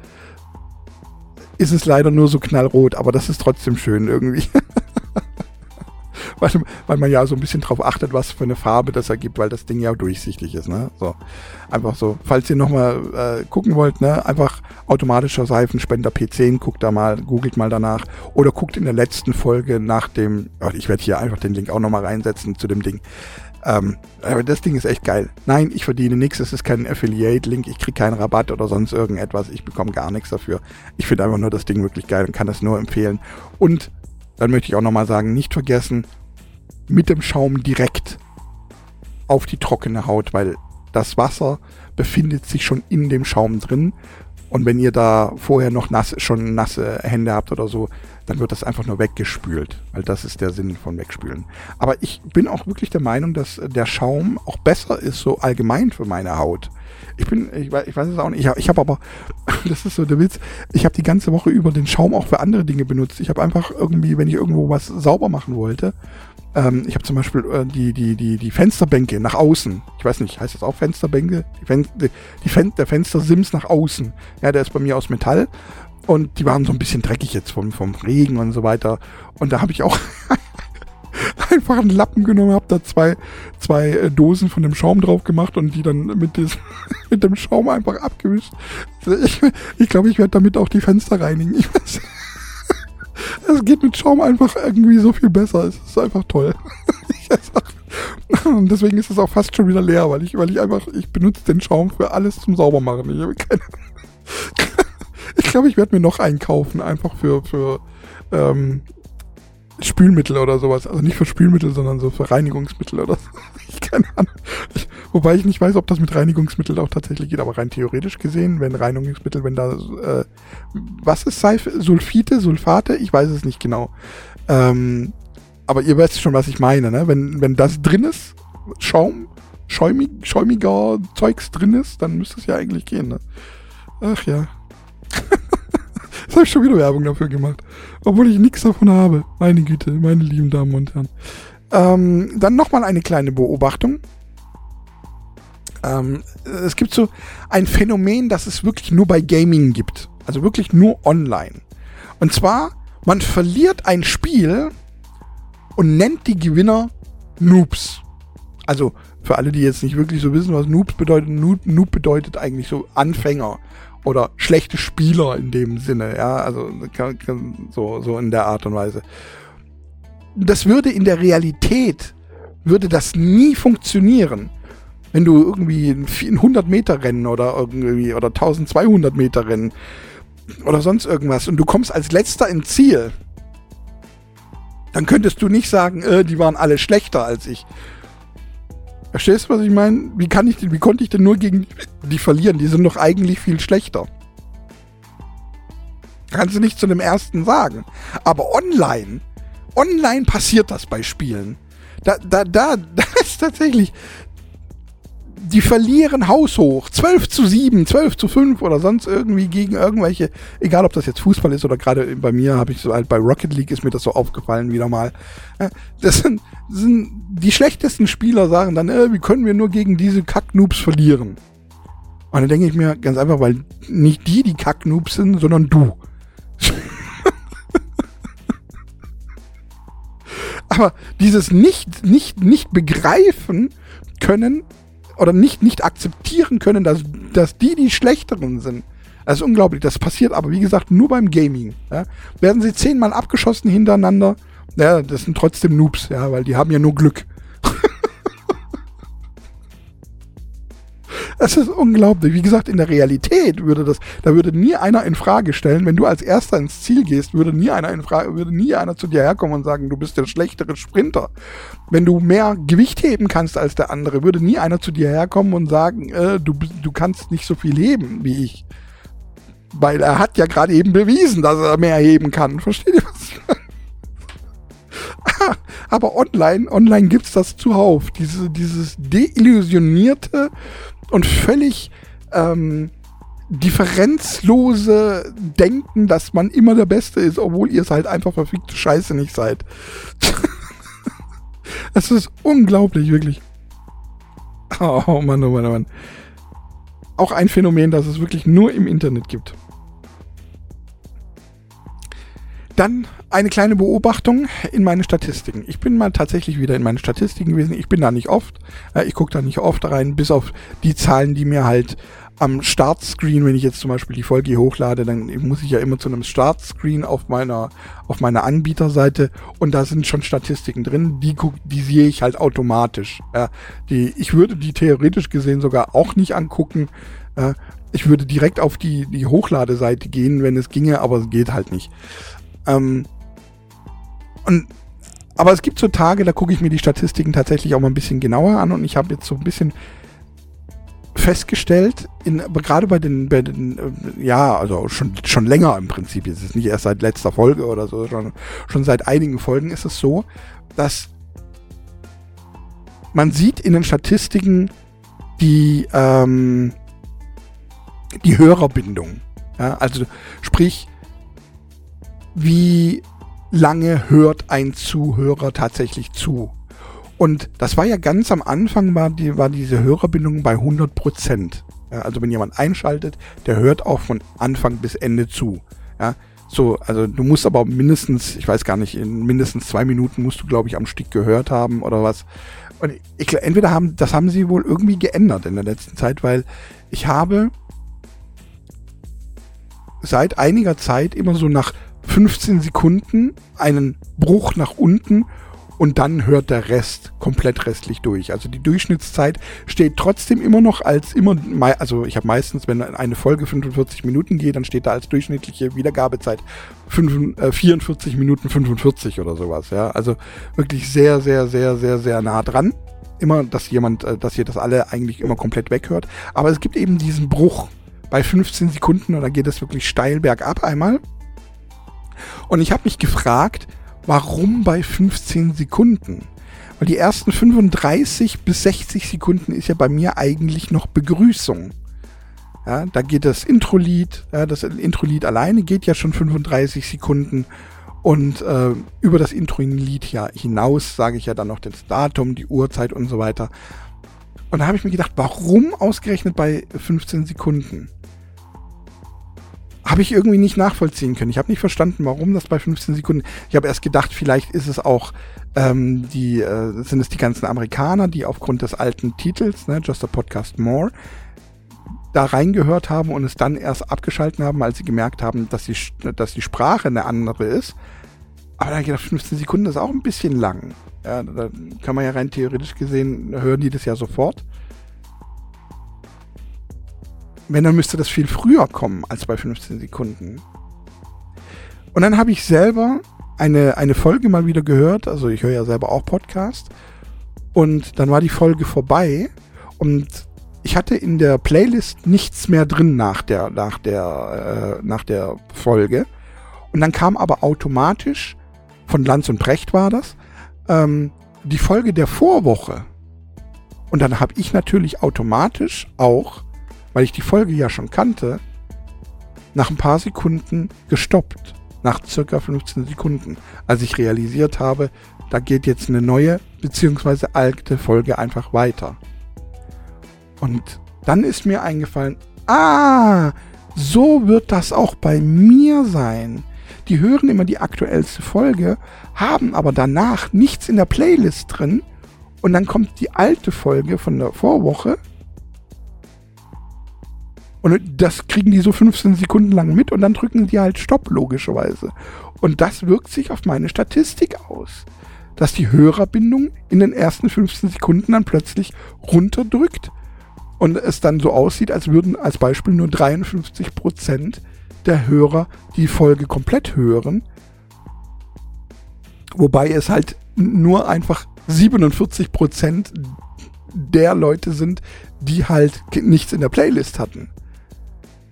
ist es leider nur so knallrot, aber das ist trotzdem schön irgendwie. weil, weil man ja so ein bisschen drauf achtet, was für eine Farbe das ergibt, weil das Ding ja durchsichtig ist. Ne? So, einfach so. Falls ihr nochmal äh, gucken wollt, ne, einfach automatischer Seifenspender P10, guckt da mal, googelt mal danach oder guckt in der letzten Folge nach dem, ich werde hier einfach den Link auch nochmal reinsetzen zu dem Ding. Ähm, aber das Ding ist echt geil. Nein, ich verdiene nichts, es ist kein Affiliate-Link, ich kriege keinen Rabatt oder sonst irgendetwas, ich bekomme gar nichts dafür. Ich finde einfach nur das Ding wirklich geil und kann das nur empfehlen. Und dann möchte ich auch nochmal sagen, nicht vergessen, mit dem Schaum direkt auf die trockene Haut, weil das Wasser befindet sich schon in dem Schaum drin. Und wenn ihr da vorher noch nass, schon nasse Hände habt oder so, dann wird das einfach nur weggespült, weil das ist der Sinn von Wegspülen. Aber ich bin auch wirklich der Meinung, dass der Schaum auch besser ist, so allgemein für meine Haut. Ich bin, ich weiß, ich weiß es auch nicht. Ich habe aber, das ist so der Witz, ich habe die ganze Woche über den Schaum auch für andere Dinge benutzt. Ich habe einfach irgendwie, wenn ich irgendwo was sauber machen wollte, ähm, ich habe zum Beispiel äh, die, die, die, die Fensterbänke nach außen. Ich weiß nicht, heißt das auch Fensterbänke? Die Fen die Fen der Fenstersims nach außen. Ja, der ist bei mir aus Metall. Und die waren so ein bisschen dreckig jetzt vom, vom Regen und so weiter. Und da habe ich auch einfach einen Lappen genommen, habe da zwei, zwei äh, Dosen von dem Schaum drauf gemacht und die dann mit, des, mit dem Schaum einfach abgewischt. Ich, ich glaube, ich werde damit auch die Fenster reinigen. Ich weiß. Es geht mit Schaum einfach irgendwie so viel besser. Es ist einfach toll. Und deswegen ist es auch fast schon wieder leer, weil ich, weil ich einfach, ich benutze den Schaum für alles zum Saubermachen. Ich habe keine. Ich glaube, ich werde mir noch einen kaufen, einfach für, für ähm, Spülmittel oder sowas. Also nicht für Spülmittel, sondern so für Reinigungsmittel oder so. Ich keine Ahnung. Ich, wobei ich nicht weiß, ob das mit Reinigungsmitteln auch tatsächlich geht, aber rein theoretisch gesehen, wenn Reinigungsmittel, wenn da, äh, was ist Seife? Sulfite, Sulfate? Ich weiß es nicht genau. Ähm, aber ihr wisst schon, was ich meine, ne? Wenn, wenn das drin ist, Schaum, schäumig, schäumiger Zeugs drin ist, dann müsste es ja eigentlich gehen, ne? Ach ja. Jetzt habe ich schon wieder Werbung dafür gemacht. Obwohl ich nichts davon habe. Meine Güte, meine lieben Damen und Herren. Ähm, dann nochmal eine kleine Beobachtung. Ähm, es gibt so ein Phänomen, das es wirklich nur bei Gaming gibt. Also wirklich nur online. Und zwar, man verliert ein Spiel und nennt die Gewinner Noobs. Also für alle, die jetzt nicht wirklich so wissen, was Noobs bedeutet, Noob, Noob bedeutet eigentlich so Anfänger oder schlechte Spieler in dem Sinne, ja, also so, so in der Art und Weise. Das würde in der Realität, würde das nie funktionieren. Wenn du irgendwie ein 100 Meter Rennen oder irgendwie oder 1200 Meter Rennen oder sonst irgendwas und du kommst als letzter ins Ziel, dann könntest du nicht sagen, äh, die waren alle schlechter als ich. Verstehst du, was ich meine? Wie, kann ich, wie konnte ich denn nur gegen die verlieren? Die sind doch eigentlich viel schlechter. Kannst du nicht zu dem ersten sagen. Aber online, online passiert das bei Spielen. Da, da, da, da ist tatsächlich, die verlieren haushoch. 12 zu 7, 12 zu 5 oder sonst irgendwie gegen irgendwelche, egal ob das jetzt Fußball ist oder gerade bei mir habe ich so halt bei Rocket League ist mir das so aufgefallen wieder mal. Das sind, sind die schlechtesten Spieler sagen dann, äh, wie können wir nur gegen diese Kacknoobs verlieren? Und dann denke ich mir ganz einfach, weil nicht die die Kacknoobs sind, sondern du. Aber dieses nicht, nicht, nicht begreifen können, oder nicht, nicht akzeptieren können, dass, dass die die Schlechteren sind. Das ist unglaublich. Das passiert aber, wie gesagt, nur beim Gaming. Ja. Werden sie zehnmal abgeschossen hintereinander, ja, das sind trotzdem Noobs, ja, weil die haben ja nur Glück. Das ist unglaublich. Wie gesagt, in der Realität würde das, da würde nie einer in Frage stellen, wenn du als Erster ins Ziel gehst, würde nie einer in Frage, würde nie einer zu dir herkommen und sagen, du bist der schlechtere Sprinter. Wenn du mehr Gewicht heben kannst als der andere, würde nie einer zu dir herkommen und sagen, äh, du, du kannst nicht so viel heben wie ich. Weil er hat ja gerade eben bewiesen, dass er mehr heben kann. Versteht ihr was? Aber online, online gibt's das zuhauf. Diese, dieses deillusionierte und völlig ähm, differenzlose Denken, dass man immer der Beste ist, obwohl ihr es halt einfach verfickte Scheiße nicht seid. Es ist unglaublich, wirklich. Oh Mann, oh Mann, oh Mann. Auch ein Phänomen, das es wirklich nur im Internet gibt. Dann eine kleine Beobachtung in meine Statistiken. Ich bin mal tatsächlich wieder in meine Statistiken gewesen. Ich bin da nicht oft. Äh, ich gucke da nicht oft rein, bis auf die Zahlen, die mir halt am Startscreen, wenn ich jetzt zum Beispiel die Folge hier hochlade, dann muss ich ja immer zu einem Startscreen auf meiner, auf meiner Anbieterseite und da sind schon Statistiken drin, die, guck, die sehe ich halt automatisch. Ja, die, ich würde die theoretisch gesehen sogar auch nicht angucken. Äh, ich würde direkt auf die, die Hochladeseite gehen, wenn es ginge, aber es geht halt nicht. Ähm, und, aber es gibt so Tage, da gucke ich mir die Statistiken tatsächlich auch mal ein bisschen genauer an und ich habe jetzt so ein bisschen festgestellt, in, gerade bei den, bei den äh, ja, also schon, schon länger im Prinzip, jetzt ist nicht erst seit letzter Folge oder so, schon, schon seit einigen Folgen ist es so, dass man sieht in den Statistiken die, ähm, die Hörerbindung. Ja, also sprich, wie lange hört ein Zuhörer tatsächlich zu. Und das war ja ganz am Anfang, war, die, war diese Hörerbindung bei 100 Prozent. Ja, also wenn jemand einschaltet, der hört auch von Anfang bis Ende zu. Ja, So, also du musst aber mindestens, ich weiß gar nicht, in mindestens zwei Minuten musst du, glaube ich, am Stück gehört haben oder was. Und ich, entweder haben, das haben sie wohl irgendwie geändert in der letzten Zeit, weil ich habe seit einiger Zeit immer so nach 15 Sekunden einen Bruch nach unten und dann hört der Rest komplett restlich durch. Also die Durchschnittszeit steht trotzdem immer noch als immer, also ich habe meistens, wenn eine Folge 45 Minuten geht, dann steht da als durchschnittliche Wiedergabezeit 5, äh, 44 Minuten 45 oder sowas. Ja, also wirklich sehr, sehr, sehr, sehr, sehr nah dran. Immer, dass jemand, äh, dass ihr das alle eigentlich immer komplett weghört. Aber es gibt eben diesen Bruch bei 15 Sekunden und da geht es wirklich steil bergab einmal. Und ich habe mich gefragt, Warum bei 15 Sekunden? Weil die ersten 35 bis 60 Sekunden ist ja bei mir eigentlich noch Begrüßung. Ja, da geht das Intro-Lied, ja, das Intro-Lied alleine geht ja schon 35 Sekunden und äh, über das Intro-Lied ja hinaus sage ich ja dann noch das Datum, die Uhrzeit und so weiter. Und da habe ich mir gedacht, warum ausgerechnet bei 15 Sekunden? Habe ich irgendwie nicht nachvollziehen können. Ich habe nicht verstanden, warum das bei 15 Sekunden. Ich habe erst gedacht, vielleicht ist es auch ähm, die äh, sind es die ganzen Amerikaner, die aufgrund des alten Titels, ne, Just a Podcast More, da reingehört haben und es dann erst abgeschalten haben, als sie gemerkt haben, dass die, dass die Sprache eine andere ist. Aber da habe ich gedacht, 15 Sekunden ist auch ein bisschen lang. Ja, da kann man ja rein theoretisch gesehen, hören die das ja sofort. Wenn, dann müsste das viel früher kommen als bei 15 Sekunden. Und dann habe ich selber eine, eine Folge mal wieder gehört. Also ich höre ja selber auch Podcast. Und dann war die Folge vorbei. Und ich hatte in der Playlist nichts mehr drin nach der, nach der, äh, nach der Folge. Und dann kam aber automatisch, von Lanz und Brecht war das, ähm, die Folge der Vorwoche. Und dann habe ich natürlich automatisch auch weil ich die Folge ja schon kannte, nach ein paar Sekunden gestoppt. Nach circa 15 Sekunden, als ich realisiert habe, da geht jetzt eine neue bzw. alte Folge einfach weiter. Und dann ist mir eingefallen, ah, so wird das auch bei mir sein. Die hören immer die aktuellste Folge, haben aber danach nichts in der Playlist drin und dann kommt die alte Folge von der Vorwoche und das kriegen die so 15 Sekunden lang mit und dann drücken die halt Stopp, logischerweise. Und das wirkt sich auf meine Statistik aus. Dass die Hörerbindung in den ersten 15 Sekunden dann plötzlich runterdrückt und es dann so aussieht, als würden als Beispiel nur 53 Prozent der Hörer die Folge komplett hören. Wobei es halt nur einfach 47 Prozent der Leute sind, die halt nichts in der Playlist hatten.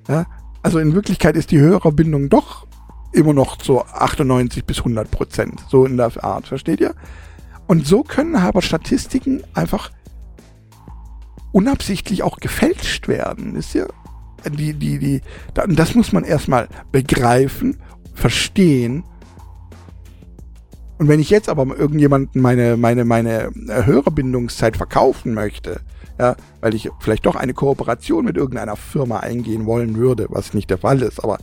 Ja? Also in Wirklichkeit ist die Hörerbindung doch immer noch so 98 bis 100 Prozent, so in der Art, versteht ihr? Und so können aber Statistiken einfach unabsichtlich auch gefälscht werden, wisst ihr? Die, die, die, das muss man erstmal begreifen, verstehen. Und wenn ich jetzt aber irgendjemanden meine, meine, meine Hörerbindungszeit verkaufen möchte, ja, weil ich vielleicht doch eine Kooperation mit irgendeiner Firma eingehen wollen würde, was nicht der Fall ist, aber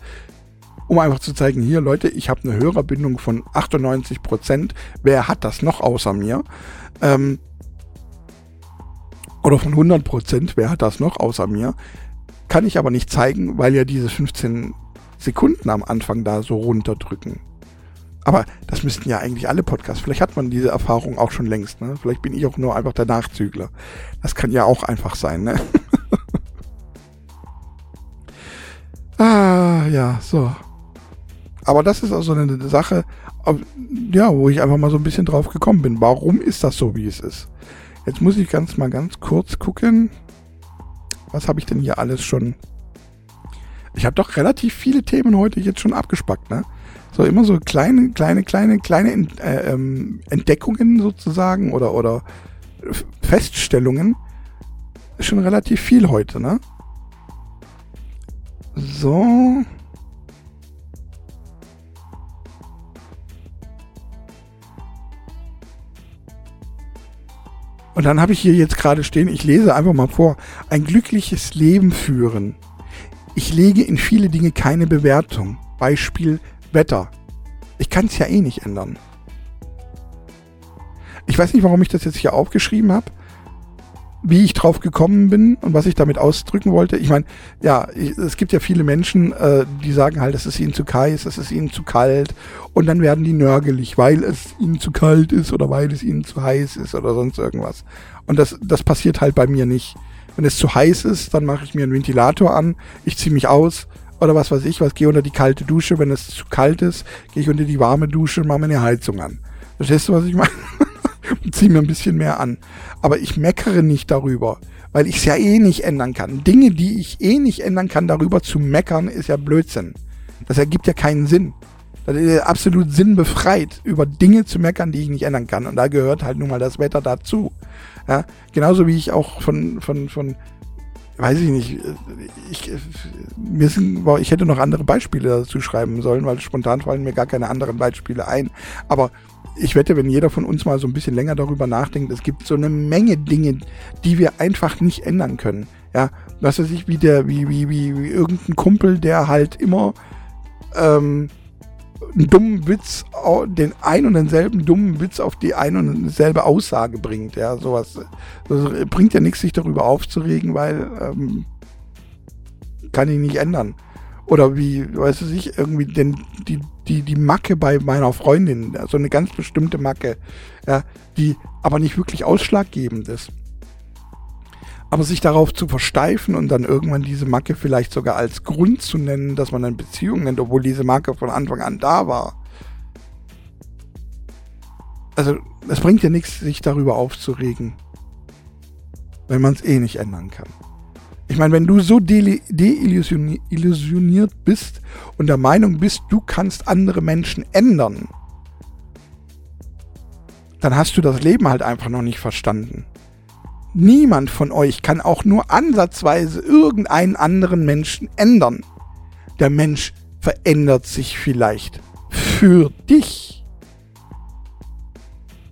um einfach zu zeigen, hier Leute, ich habe eine Hörerbindung von 98 Prozent, wer hat das noch außer mir? Ähm, oder von 100 Prozent, wer hat das noch außer mir? Kann ich aber nicht zeigen, weil ja diese 15 Sekunden am Anfang da so runterdrücken. Aber das müssten ja eigentlich alle Podcasts. Vielleicht hat man diese Erfahrung auch schon längst. Ne? Vielleicht bin ich auch nur einfach der Nachzügler. Das kann ja auch einfach sein. Ne? ah, ja, so. Aber das ist also eine Sache, ja, wo ich einfach mal so ein bisschen drauf gekommen bin. Warum ist das so, wie es ist? Jetzt muss ich ganz mal ganz kurz gucken. Was habe ich denn hier alles schon? Ich habe doch relativ viele Themen heute jetzt schon abgespackt, ne? So immer so kleine, kleine, kleine, kleine äh, ähm, Entdeckungen sozusagen oder, oder Feststellungen. Ist schon relativ viel heute, ne? So. Und dann habe ich hier jetzt gerade stehen, ich lese einfach mal vor, ein glückliches Leben führen. Ich lege in viele Dinge keine Bewertung. Beispiel Wetter. Ich kann es ja eh nicht ändern. Ich weiß nicht, warum ich das jetzt hier aufgeschrieben habe, wie ich drauf gekommen bin und was ich damit ausdrücken wollte. Ich meine, ja, ich, es gibt ja viele Menschen, äh, die sagen halt, es ist ihnen zu heiß, es ist ihnen zu kalt und dann werden die nörgelig, weil es ihnen zu kalt ist oder weil es ihnen zu heiß ist oder sonst irgendwas. Und das, das passiert halt bei mir nicht. Wenn es zu heiß ist, dann mache ich mir einen Ventilator an, ich ziehe mich aus oder was weiß ich was, gehe unter die kalte Dusche. Wenn es zu kalt ist, gehe ich unter die warme Dusche und mache mir eine Heizung an. Verstehst du, was ich meine? ziehe mir ein bisschen mehr an. Aber ich meckere nicht darüber, weil ich es ja eh nicht ändern kann. Dinge, die ich eh nicht ändern kann, darüber zu meckern, ist ja Blödsinn. Das ergibt ja keinen Sinn. Das ist ja absolut sinnbefreit, über Dinge zu meckern, die ich nicht ändern kann. Und da gehört halt nun mal das Wetter dazu. Ja, genauso wie ich auch von, von, von, weiß ich nicht, ich, mir sind, ich hätte noch andere Beispiele dazu schreiben sollen, weil spontan fallen mir gar keine anderen Beispiele ein. Aber ich wette, wenn jeder von uns mal so ein bisschen länger darüber nachdenkt, es gibt so eine Menge Dinge, die wir einfach nicht ändern können. Ja, was weiß ich, wie der, wie, wie, wie, wie irgendein Kumpel, der halt immer ähm, einen dummen Witz, den ein und denselben dummen Witz auf die ein und dieselbe Aussage bringt. Ja, sowas. Das bringt ja nichts, sich darüber aufzuregen, weil ähm, kann ich nicht ändern. Oder wie, weißt du sich, irgendwie denn die, die, die Macke bei meiner Freundin, so eine ganz bestimmte Macke, ja, die aber nicht wirklich ausschlaggebend ist. Aber sich darauf zu versteifen und dann irgendwann diese Macke vielleicht sogar als Grund zu nennen, dass man eine Beziehung nennt, obwohl diese Macke von Anfang an da war. Also, es bringt ja nichts, sich darüber aufzuregen, wenn man es eh nicht ändern kann. Ich meine, wenn du so deillusioniert bist und der Meinung bist, du kannst andere Menschen ändern, dann hast du das Leben halt einfach noch nicht verstanden. Niemand von euch kann auch nur ansatzweise irgendeinen anderen Menschen ändern. Der Mensch verändert sich vielleicht für dich.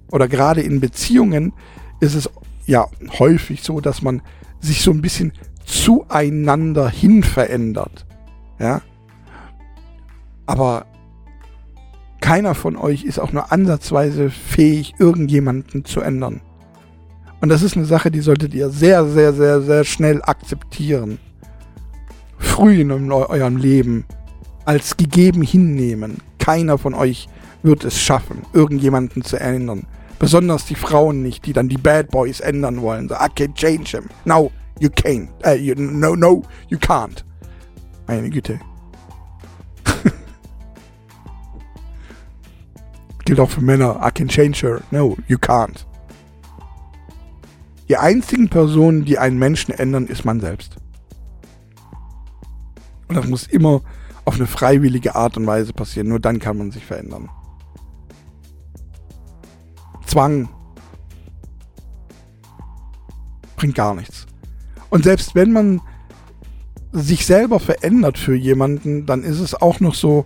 Oder gerade in Beziehungen ist es ja häufig so, dass man sich so ein bisschen zueinander hin verändert. Ja. Aber keiner von euch ist auch nur ansatzweise fähig, irgendjemanden zu ändern. Und das ist eine Sache, die solltet ihr sehr, sehr, sehr, sehr schnell akzeptieren. Früh in eurem Leben als gegeben hinnehmen. Keiner von euch wird es schaffen, irgendjemanden zu ändern. Besonders die Frauen nicht, die dann die Bad Boys ändern wollen. So, I can't change him. No, You can't. Äh, you, no, no, you can't. Meine Güte. Gilt auch für Männer. I can change her. No, you can't. Die einzigen Personen, die einen Menschen ändern, ist man selbst. Und das muss immer auf eine freiwillige Art und Weise passieren. Nur dann kann man sich verändern. Zwang bringt gar nichts. Und selbst wenn man sich selber verändert für jemanden, dann ist es auch noch so,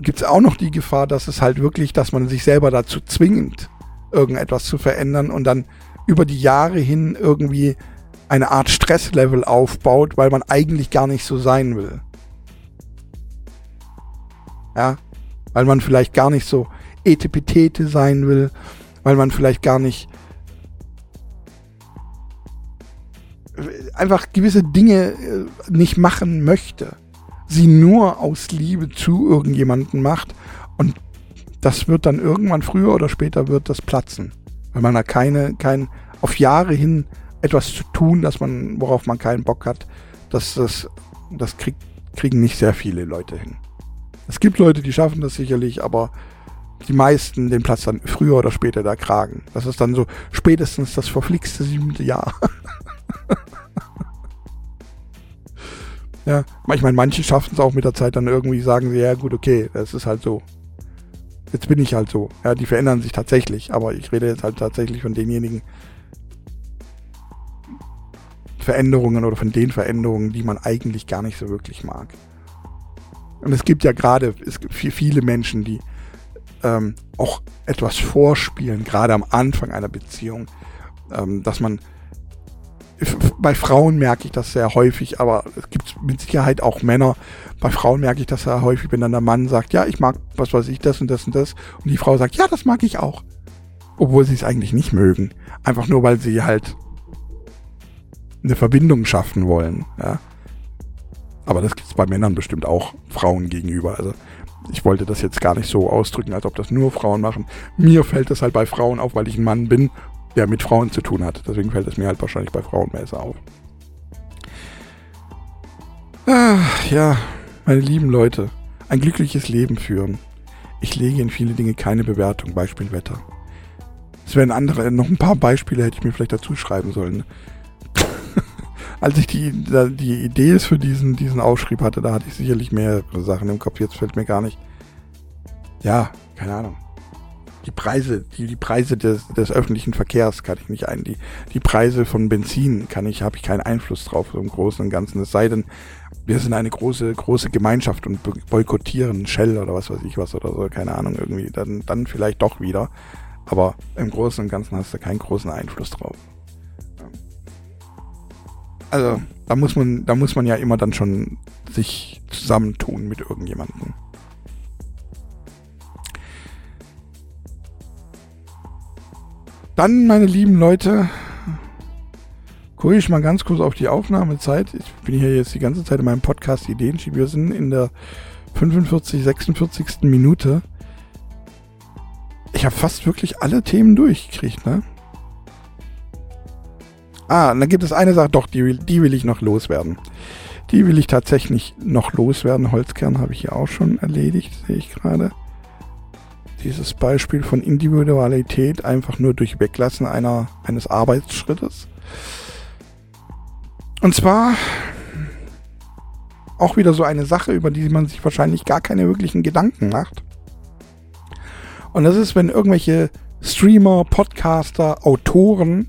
gibt es auch noch die Gefahr, dass es halt wirklich, dass man sich selber dazu zwingt, irgendetwas zu verändern und dann über die Jahre hin irgendwie eine Art Stresslevel aufbaut, weil man eigentlich gar nicht so sein will. Ja, weil man vielleicht gar nicht so etepetete sein will, weil man vielleicht gar nicht einfach gewisse Dinge äh, nicht machen möchte. Sie nur aus Liebe zu irgendjemanden macht und das wird dann irgendwann früher oder später wird das platzen. Weil man da keine, kein, auf Jahre hin etwas zu tun, dass man, worauf man keinen Bock hat, das, das, das krieg, kriegen nicht sehr viele Leute hin. Es gibt Leute, die schaffen das sicherlich, aber die meisten den Platz dann früher oder später da kragen. Das ist dann so spätestens das verflixte siebente Jahr. Ja, ich meine, manche schaffen es auch mit der Zeit dann irgendwie, sagen sie, ja gut, okay, das ist halt so. Jetzt bin ich halt so. Ja, die verändern sich tatsächlich, aber ich rede jetzt halt tatsächlich von denjenigen Veränderungen oder von den Veränderungen, die man eigentlich gar nicht so wirklich mag. Und es gibt ja gerade, es gibt viele Menschen, die ähm, auch etwas vorspielen, gerade am Anfang einer Beziehung, ähm, dass man bei Frauen merke ich das sehr häufig, aber es gibt mit Sicherheit auch Männer. Bei Frauen merke ich das sehr häufig, wenn dann der Mann sagt, ja, ich mag, was weiß ich, das und das und das. Und die Frau sagt, ja, das mag ich auch. Obwohl sie es eigentlich nicht mögen. Einfach nur, weil sie halt eine Verbindung schaffen wollen. Ja. Aber das gibt es bei Männern bestimmt auch Frauen gegenüber. Also ich wollte das jetzt gar nicht so ausdrücken, als ob das nur Frauen machen. Mir fällt das halt bei Frauen auf, weil ich ein Mann bin, der mit Frauen zu tun hat. Deswegen fällt es mir halt wahrscheinlich bei Frauen besser auf. Ah, ja, meine lieben Leute, ein glückliches Leben führen. Ich lege in viele Dinge keine Bewertung, Beispiel Wetter. Es wären andere, noch ein paar Beispiele hätte ich mir vielleicht dazu schreiben sollen als ich die, die Idee für diesen, diesen Aufschrieb hatte, da hatte ich sicherlich mehrere Sachen im Kopf. Jetzt fällt mir gar nicht. Ja, keine Ahnung. Die Preise, die, die Preise des, des öffentlichen Verkehrs kann ich nicht ein. Die, die Preise von Benzin kann ich, habe ich keinen Einfluss drauf im Großen und Ganzen. Es sei denn, wir sind eine große, große Gemeinschaft und boykottieren Shell oder was weiß ich was oder so, keine Ahnung, irgendwie. Dann, dann vielleicht doch wieder. Aber im Großen und Ganzen hast du keinen großen Einfluss drauf. Also, da muss man, da muss man ja immer dann schon sich zusammentun mit irgendjemandem. Dann, meine lieben Leute, gucke ich mal ganz kurz auf die Aufnahmezeit. Ich bin hier jetzt die ganze Zeit in meinem Podcast Ideenschieb. Wir sind in der 45, 46. Minute. Ich habe fast wirklich alle Themen durchgekriegt, ne? Ah, dann gibt es eine Sache, doch, die will, die will ich noch loswerden. Die will ich tatsächlich noch loswerden. Holzkern habe ich hier auch schon erledigt, sehe ich gerade. Dieses Beispiel von Individualität einfach nur durch Weglassen einer, eines Arbeitsschrittes. Und zwar auch wieder so eine Sache, über die man sich wahrscheinlich gar keine wirklichen Gedanken macht. Und das ist, wenn irgendwelche Streamer, Podcaster, Autoren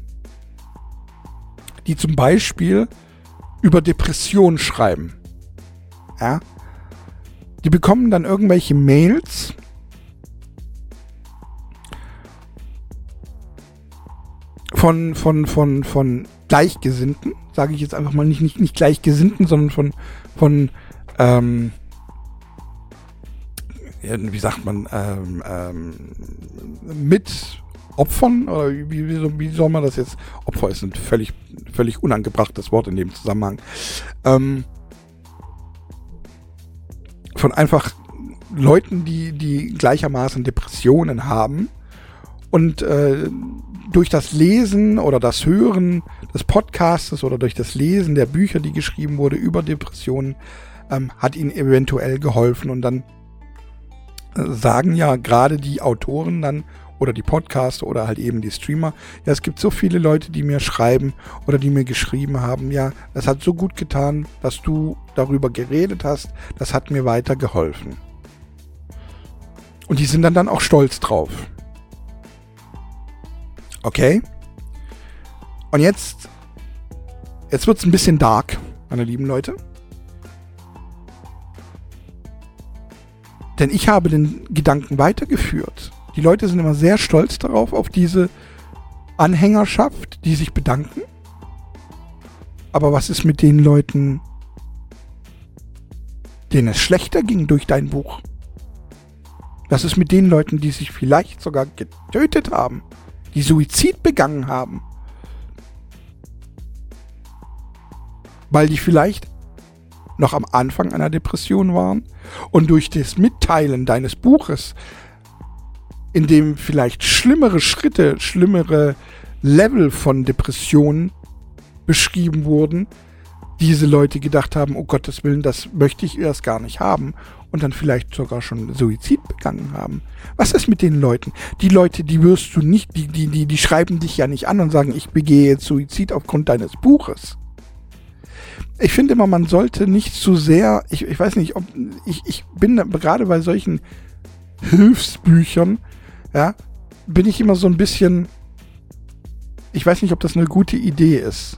die zum Beispiel über Depressionen schreiben. Ja? Die bekommen dann irgendwelche Mails von, von, von, von Gleichgesinnten, sage ich jetzt einfach mal nicht, nicht, nicht Gleichgesinnten, sondern von, von ähm, wie sagt man, ähm, ähm, mit Opfern? Oder wie, wie, wie, soll man das jetzt? Opfer ist ein völlig, völlig unangebrachtes Wort in dem Zusammenhang. Ähm, von einfach Leuten, die, die gleichermaßen Depressionen haben und äh, durch das Lesen oder das Hören des Podcastes oder durch das Lesen der Bücher, die geschrieben wurde über Depressionen, ähm, hat ihnen eventuell geholfen. Und dann äh, sagen ja gerade die Autoren dann oder die Podcaster oder halt eben die Streamer. Ja, es gibt so viele Leute, die mir schreiben oder die mir geschrieben haben, ja, das hat so gut getan, dass du darüber geredet hast, das hat mir weitergeholfen. Und die sind dann, dann auch stolz drauf. Okay? Und jetzt, jetzt wird es ein bisschen dark, meine lieben Leute. Denn ich habe den Gedanken weitergeführt. Die Leute sind immer sehr stolz darauf, auf diese Anhängerschaft, die sich bedanken. Aber was ist mit den Leuten, denen es schlechter ging durch dein Buch? Was ist mit den Leuten, die sich vielleicht sogar getötet haben, die Suizid begangen haben? Weil die vielleicht noch am Anfang einer Depression waren und durch das Mitteilen deines Buches in dem vielleicht schlimmere Schritte, schlimmere Level von Depressionen beschrieben wurden, diese Leute gedacht haben, oh Gottes Willen, das möchte ich erst gar nicht haben und dann vielleicht sogar schon Suizid begangen haben. Was ist mit den Leuten? Die Leute, die wirst du nicht, die, die, die, die schreiben dich ja nicht an und sagen, ich begehe jetzt Suizid aufgrund deines Buches. Ich finde immer, man sollte nicht zu sehr, ich, ich weiß nicht, ob, ich, ich bin gerade bei solchen Hilfsbüchern, ja, bin ich immer so ein bisschen, ich weiß nicht, ob das eine gute Idee ist,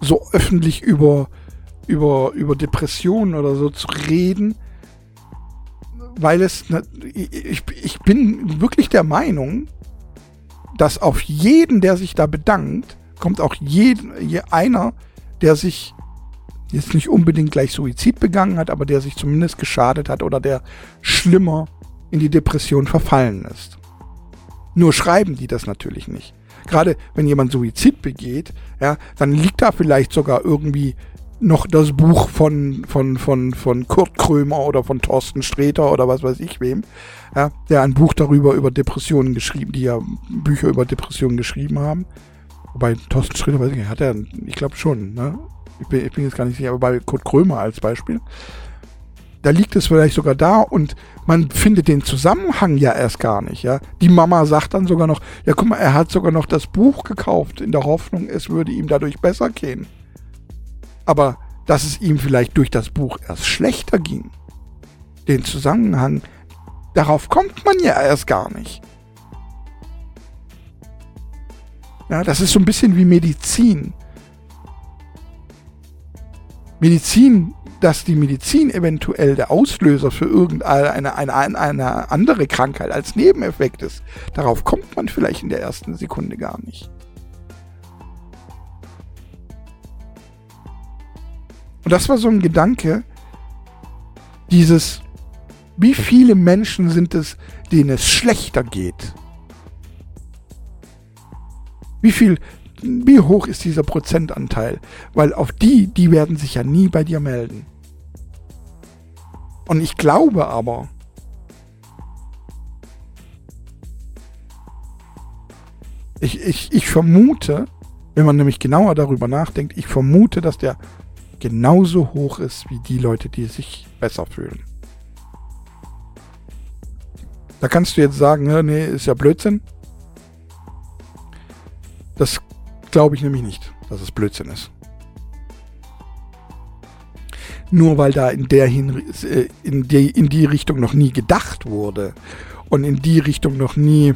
so öffentlich über, über, über Depressionen oder so zu reden, weil es, ich, ich bin wirklich der Meinung, dass auf jeden, der sich da bedankt, kommt auch jeden, je einer, der sich jetzt nicht unbedingt gleich Suizid begangen hat, aber der sich zumindest geschadet hat oder der schlimmer in die Depression verfallen ist. Nur schreiben die das natürlich nicht. Gerade wenn jemand Suizid begeht, ja, dann liegt da vielleicht sogar irgendwie noch das Buch von, von, von, von Kurt Krömer oder von Thorsten Sträter oder was weiß ich wem, ja, der ein Buch darüber über Depressionen geschrieben, die ja Bücher über Depressionen geschrieben haben. Wobei Thorsten Sträter, weiß ich nicht, hat er, ich glaube schon, ne? Ich bin, ich bin jetzt gar nicht sicher, aber bei Kurt Krömer als Beispiel. Da liegt es vielleicht sogar da und man findet den Zusammenhang ja erst gar nicht, ja. Die Mama sagt dann sogar noch, ja guck mal, er hat sogar noch das Buch gekauft in der Hoffnung, es würde ihm dadurch besser gehen. Aber dass es ihm vielleicht durch das Buch erst schlechter ging, den Zusammenhang, darauf kommt man ja erst gar nicht. Ja, das ist so ein bisschen wie Medizin. Medizin, dass die Medizin eventuell der Auslöser für irgendeine eine, eine, eine andere Krankheit als Nebeneffekt ist, darauf kommt man vielleicht in der ersten Sekunde gar nicht. Und das war so ein Gedanke, dieses, wie viele Menschen sind es, denen es schlechter geht? Wie viel, wie hoch ist dieser Prozentanteil? Weil auf die, die werden sich ja nie bei dir melden. Und ich glaube aber, ich, ich, ich vermute, wenn man nämlich genauer darüber nachdenkt, ich vermute, dass der genauso hoch ist wie die Leute, die sich besser fühlen. Da kannst du jetzt sagen, nee, ist ja Blödsinn. Das glaube ich nämlich nicht, dass es Blödsinn ist. Nur weil da in der Hin äh, in die, in die Richtung noch nie gedacht wurde und in die Richtung noch nie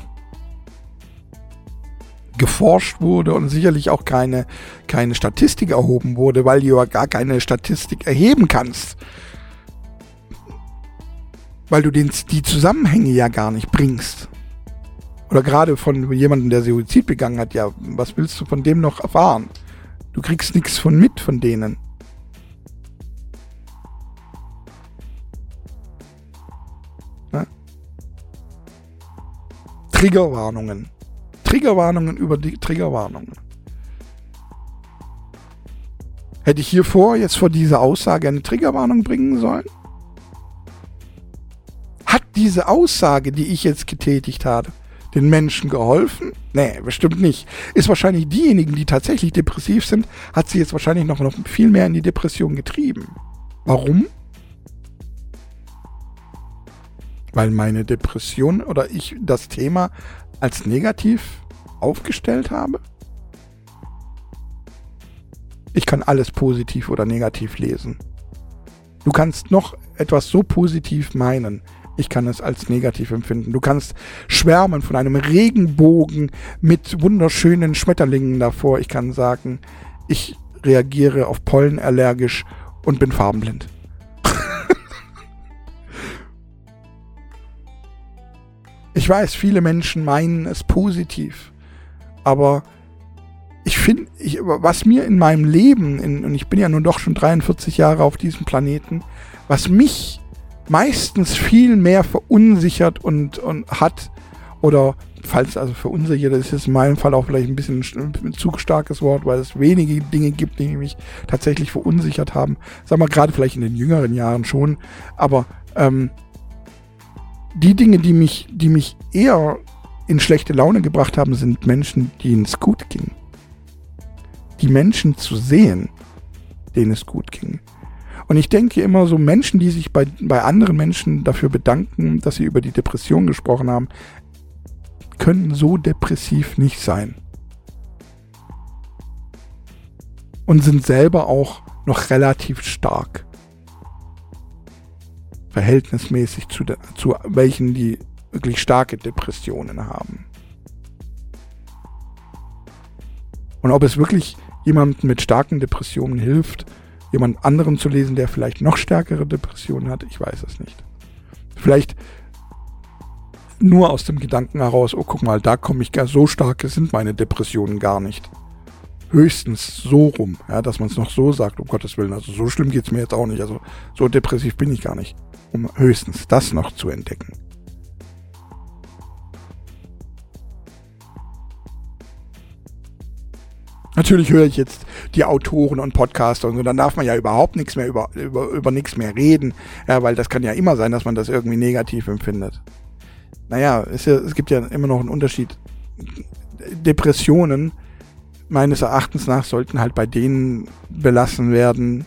geforscht wurde und sicherlich auch keine, keine Statistik erhoben wurde, weil du ja gar keine Statistik erheben kannst. Weil du den, die Zusammenhänge ja gar nicht bringst. Oder gerade von jemandem, der Suizid begangen hat, ja, was willst du von dem noch erfahren? Du kriegst nichts von mit von denen. Ja? Triggerwarnungen. Triggerwarnungen über die Triggerwarnungen. Hätte ich hier vor, jetzt vor dieser Aussage eine Triggerwarnung bringen sollen? Hat diese Aussage, die ich jetzt getätigt habe, den Menschen geholfen? Nee, bestimmt nicht. Ist wahrscheinlich diejenigen, die tatsächlich depressiv sind, hat sie jetzt wahrscheinlich noch, noch viel mehr in die Depression getrieben. Warum? Weil meine Depression oder ich das Thema als negativ aufgestellt habe? Ich kann alles positiv oder negativ lesen. Du kannst noch etwas so positiv meinen. Ich kann es als negativ empfinden. Du kannst schwärmen von einem Regenbogen mit wunderschönen Schmetterlingen davor. Ich kann sagen, ich reagiere auf Pollen allergisch und bin farbenblind. ich weiß, viele Menschen meinen es positiv. Aber ich finde, was mir in meinem Leben, in, und ich bin ja nun doch schon 43 Jahre auf diesem Planeten, was mich meistens viel mehr verunsichert und, und hat, oder falls also verunsichert, das ist jetzt in meinem Fall auch vielleicht ein bisschen ein zu starkes Wort, weil es wenige Dinge gibt, die mich tatsächlich verunsichert haben. Sagen wir gerade vielleicht in den jüngeren Jahren schon, aber ähm, die Dinge, die mich, die mich eher in schlechte Laune gebracht haben, sind Menschen, denen es gut ging. Die Menschen zu sehen, denen es gut ging. Und ich denke immer so Menschen, die sich bei, bei anderen Menschen dafür bedanken, dass sie über die Depression gesprochen haben, können so depressiv nicht sein. Und sind selber auch noch relativ stark. Verhältnismäßig zu, de, zu welchen, die wirklich starke Depressionen haben. Und ob es wirklich jemandem mit starken Depressionen hilft, jemand anderen zu lesen, der vielleicht noch stärkere Depressionen hat, ich weiß es nicht. Vielleicht nur aus dem Gedanken heraus, oh guck mal, da komme ich gar so starke sind meine Depressionen gar nicht. höchstens so rum, ja, dass man es noch so sagt, um Gottes Willen. Also so schlimm geht es mir jetzt auch nicht. Also so depressiv bin ich gar nicht. Um höchstens das noch zu entdecken. Natürlich höre ich jetzt die Autoren und Podcaster und so, dann darf man ja überhaupt nichts mehr über, über, über nichts mehr reden, ja, weil das kann ja immer sein, dass man das irgendwie negativ empfindet. Naja, es, es gibt ja immer noch einen Unterschied. Depressionen, meines Erachtens nach, sollten halt bei denen belassen werden,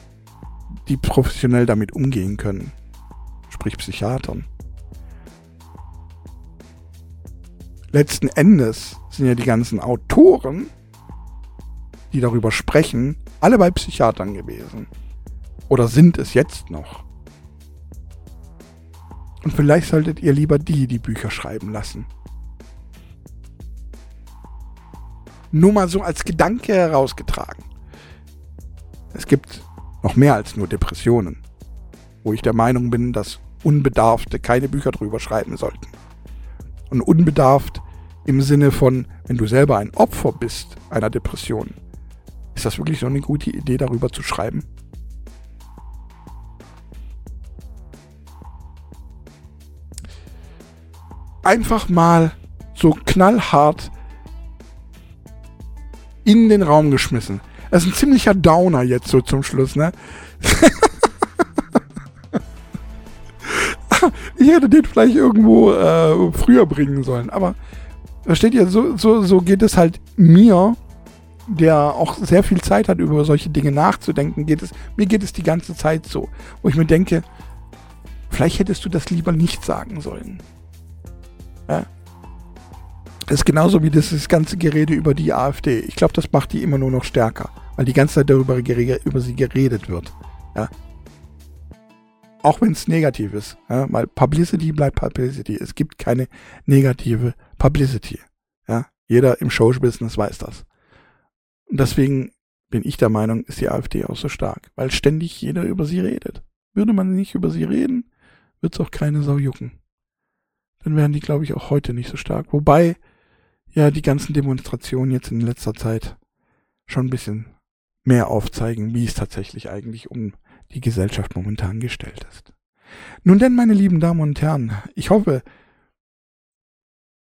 die professionell damit umgehen können. Sprich Psychiatern. Letzten Endes sind ja die ganzen Autoren, die darüber sprechen, alle bei Psychiatern gewesen. Oder sind es jetzt noch? Und vielleicht solltet ihr lieber die, die Bücher schreiben lassen. Nur mal so als Gedanke herausgetragen. Es gibt noch mehr als nur Depressionen, wo ich der Meinung bin, dass Unbedarfte keine Bücher drüber schreiben sollten. Und unbedarft im Sinne von, wenn du selber ein Opfer bist einer Depression, ist das wirklich so eine gute Idee, darüber zu schreiben? Einfach mal so knallhart in den Raum geschmissen. Das ist ein ziemlicher Downer jetzt so zum Schluss, ne? ich hätte den vielleicht irgendwo äh, früher bringen sollen, aber versteht ihr, so, so, so geht es halt mir der auch sehr viel Zeit hat, über solche Dinge nachzudenken, geht es, mir geht es die ganze Zeit so, wo ich mir denke, vielleicht hättest du das lieber nicht sagen sollen. Ja? Das ist genauso wie das ganze Gerede über die AfD. Ich glaube, das macht die immer nur noch stärker, weil die ganze Zeit darüber über sie geredet wird. Ja? Auch wenn es negativ ist. Ja? Weil Publicity bleibt Publicity. Es gibt keine negative Publicity. Jeder im Showbusiness weiß das. Und deswegen bin ich der Meinung, ist die AfD auch so stark, weil ständig jeder über sie redet. Würde man nicht über sie reden, wird es auch keine Sau jucken. Dann wären die, glaube ich, auch heute nicht so stark. Wobei ja die ganzen Demonstrationen jetzt in letzter Zeit schon ein bisschen mehr aufzeigen, wie es tatsächlich eigentlich um die Gesellschaft momentan gestellt ist. Nun denn, meine lieben Damen und Herren, ich hoffe,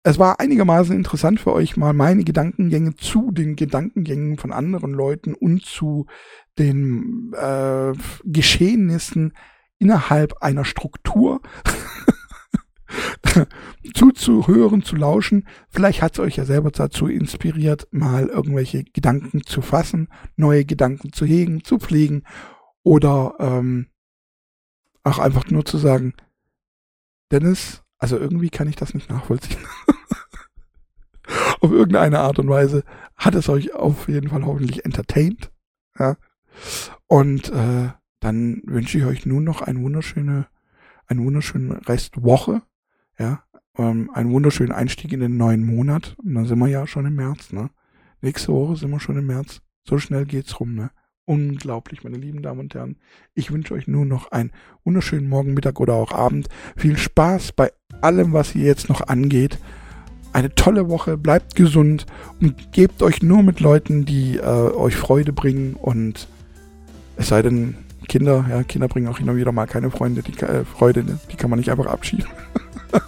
es war einigermaßen interessant für euch mal meine Gedankengänge zu den Gedankengängen von anderen Leuten und zu den äh, Geschehnissen innerhalb einer Struktur zuzuhören, zu lauschen. Vielleicht hat es euch ja selber dazu inspiriert, mal irgendwelche Gedanken zu fassen, neue Gedanken zu hegen, zu pflegen oder ähm, auch einfach nur zu sagen, Dennis, also irgendwie kann ich das nicht nachvollziehen. auf irgendeine Art und Weise hat es euch auf jeden Fall hoffentlich entertained. Ja. Und äh, dann wünsche ich euch nun noch eine wunderschöne, einen wunderschönen Restwoche. Ja. Ähm, einen wunderschönen Einstieg in den neuen Monat. Und dann sind wir ja schon im März, ne? Nächste Woche sind wir schon im März. So schnell geht's rum, ne? Unglaublich, meine lieben Damen und Herren. Ich wünsche euch nun noch einen wunderschönen Morgen, Mittag oder auch Abend. Viel Spaß bei allem, was hier jetzt noch angeht eine tolle Woche, bleibt gesund und gebt euch nur mit Leuten, die äh, euch Freude bringen und es sei denn, Kinder, ja, Kinder bringen auch immer wieder mal keine Freunde, die äh, Freude, ne? die kann man nicht einfach abschieben.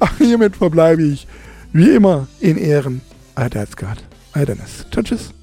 Ach, hiermit verbleibe ich wie immer in Ehren. Euer Dennis. Tschüss. tschüss.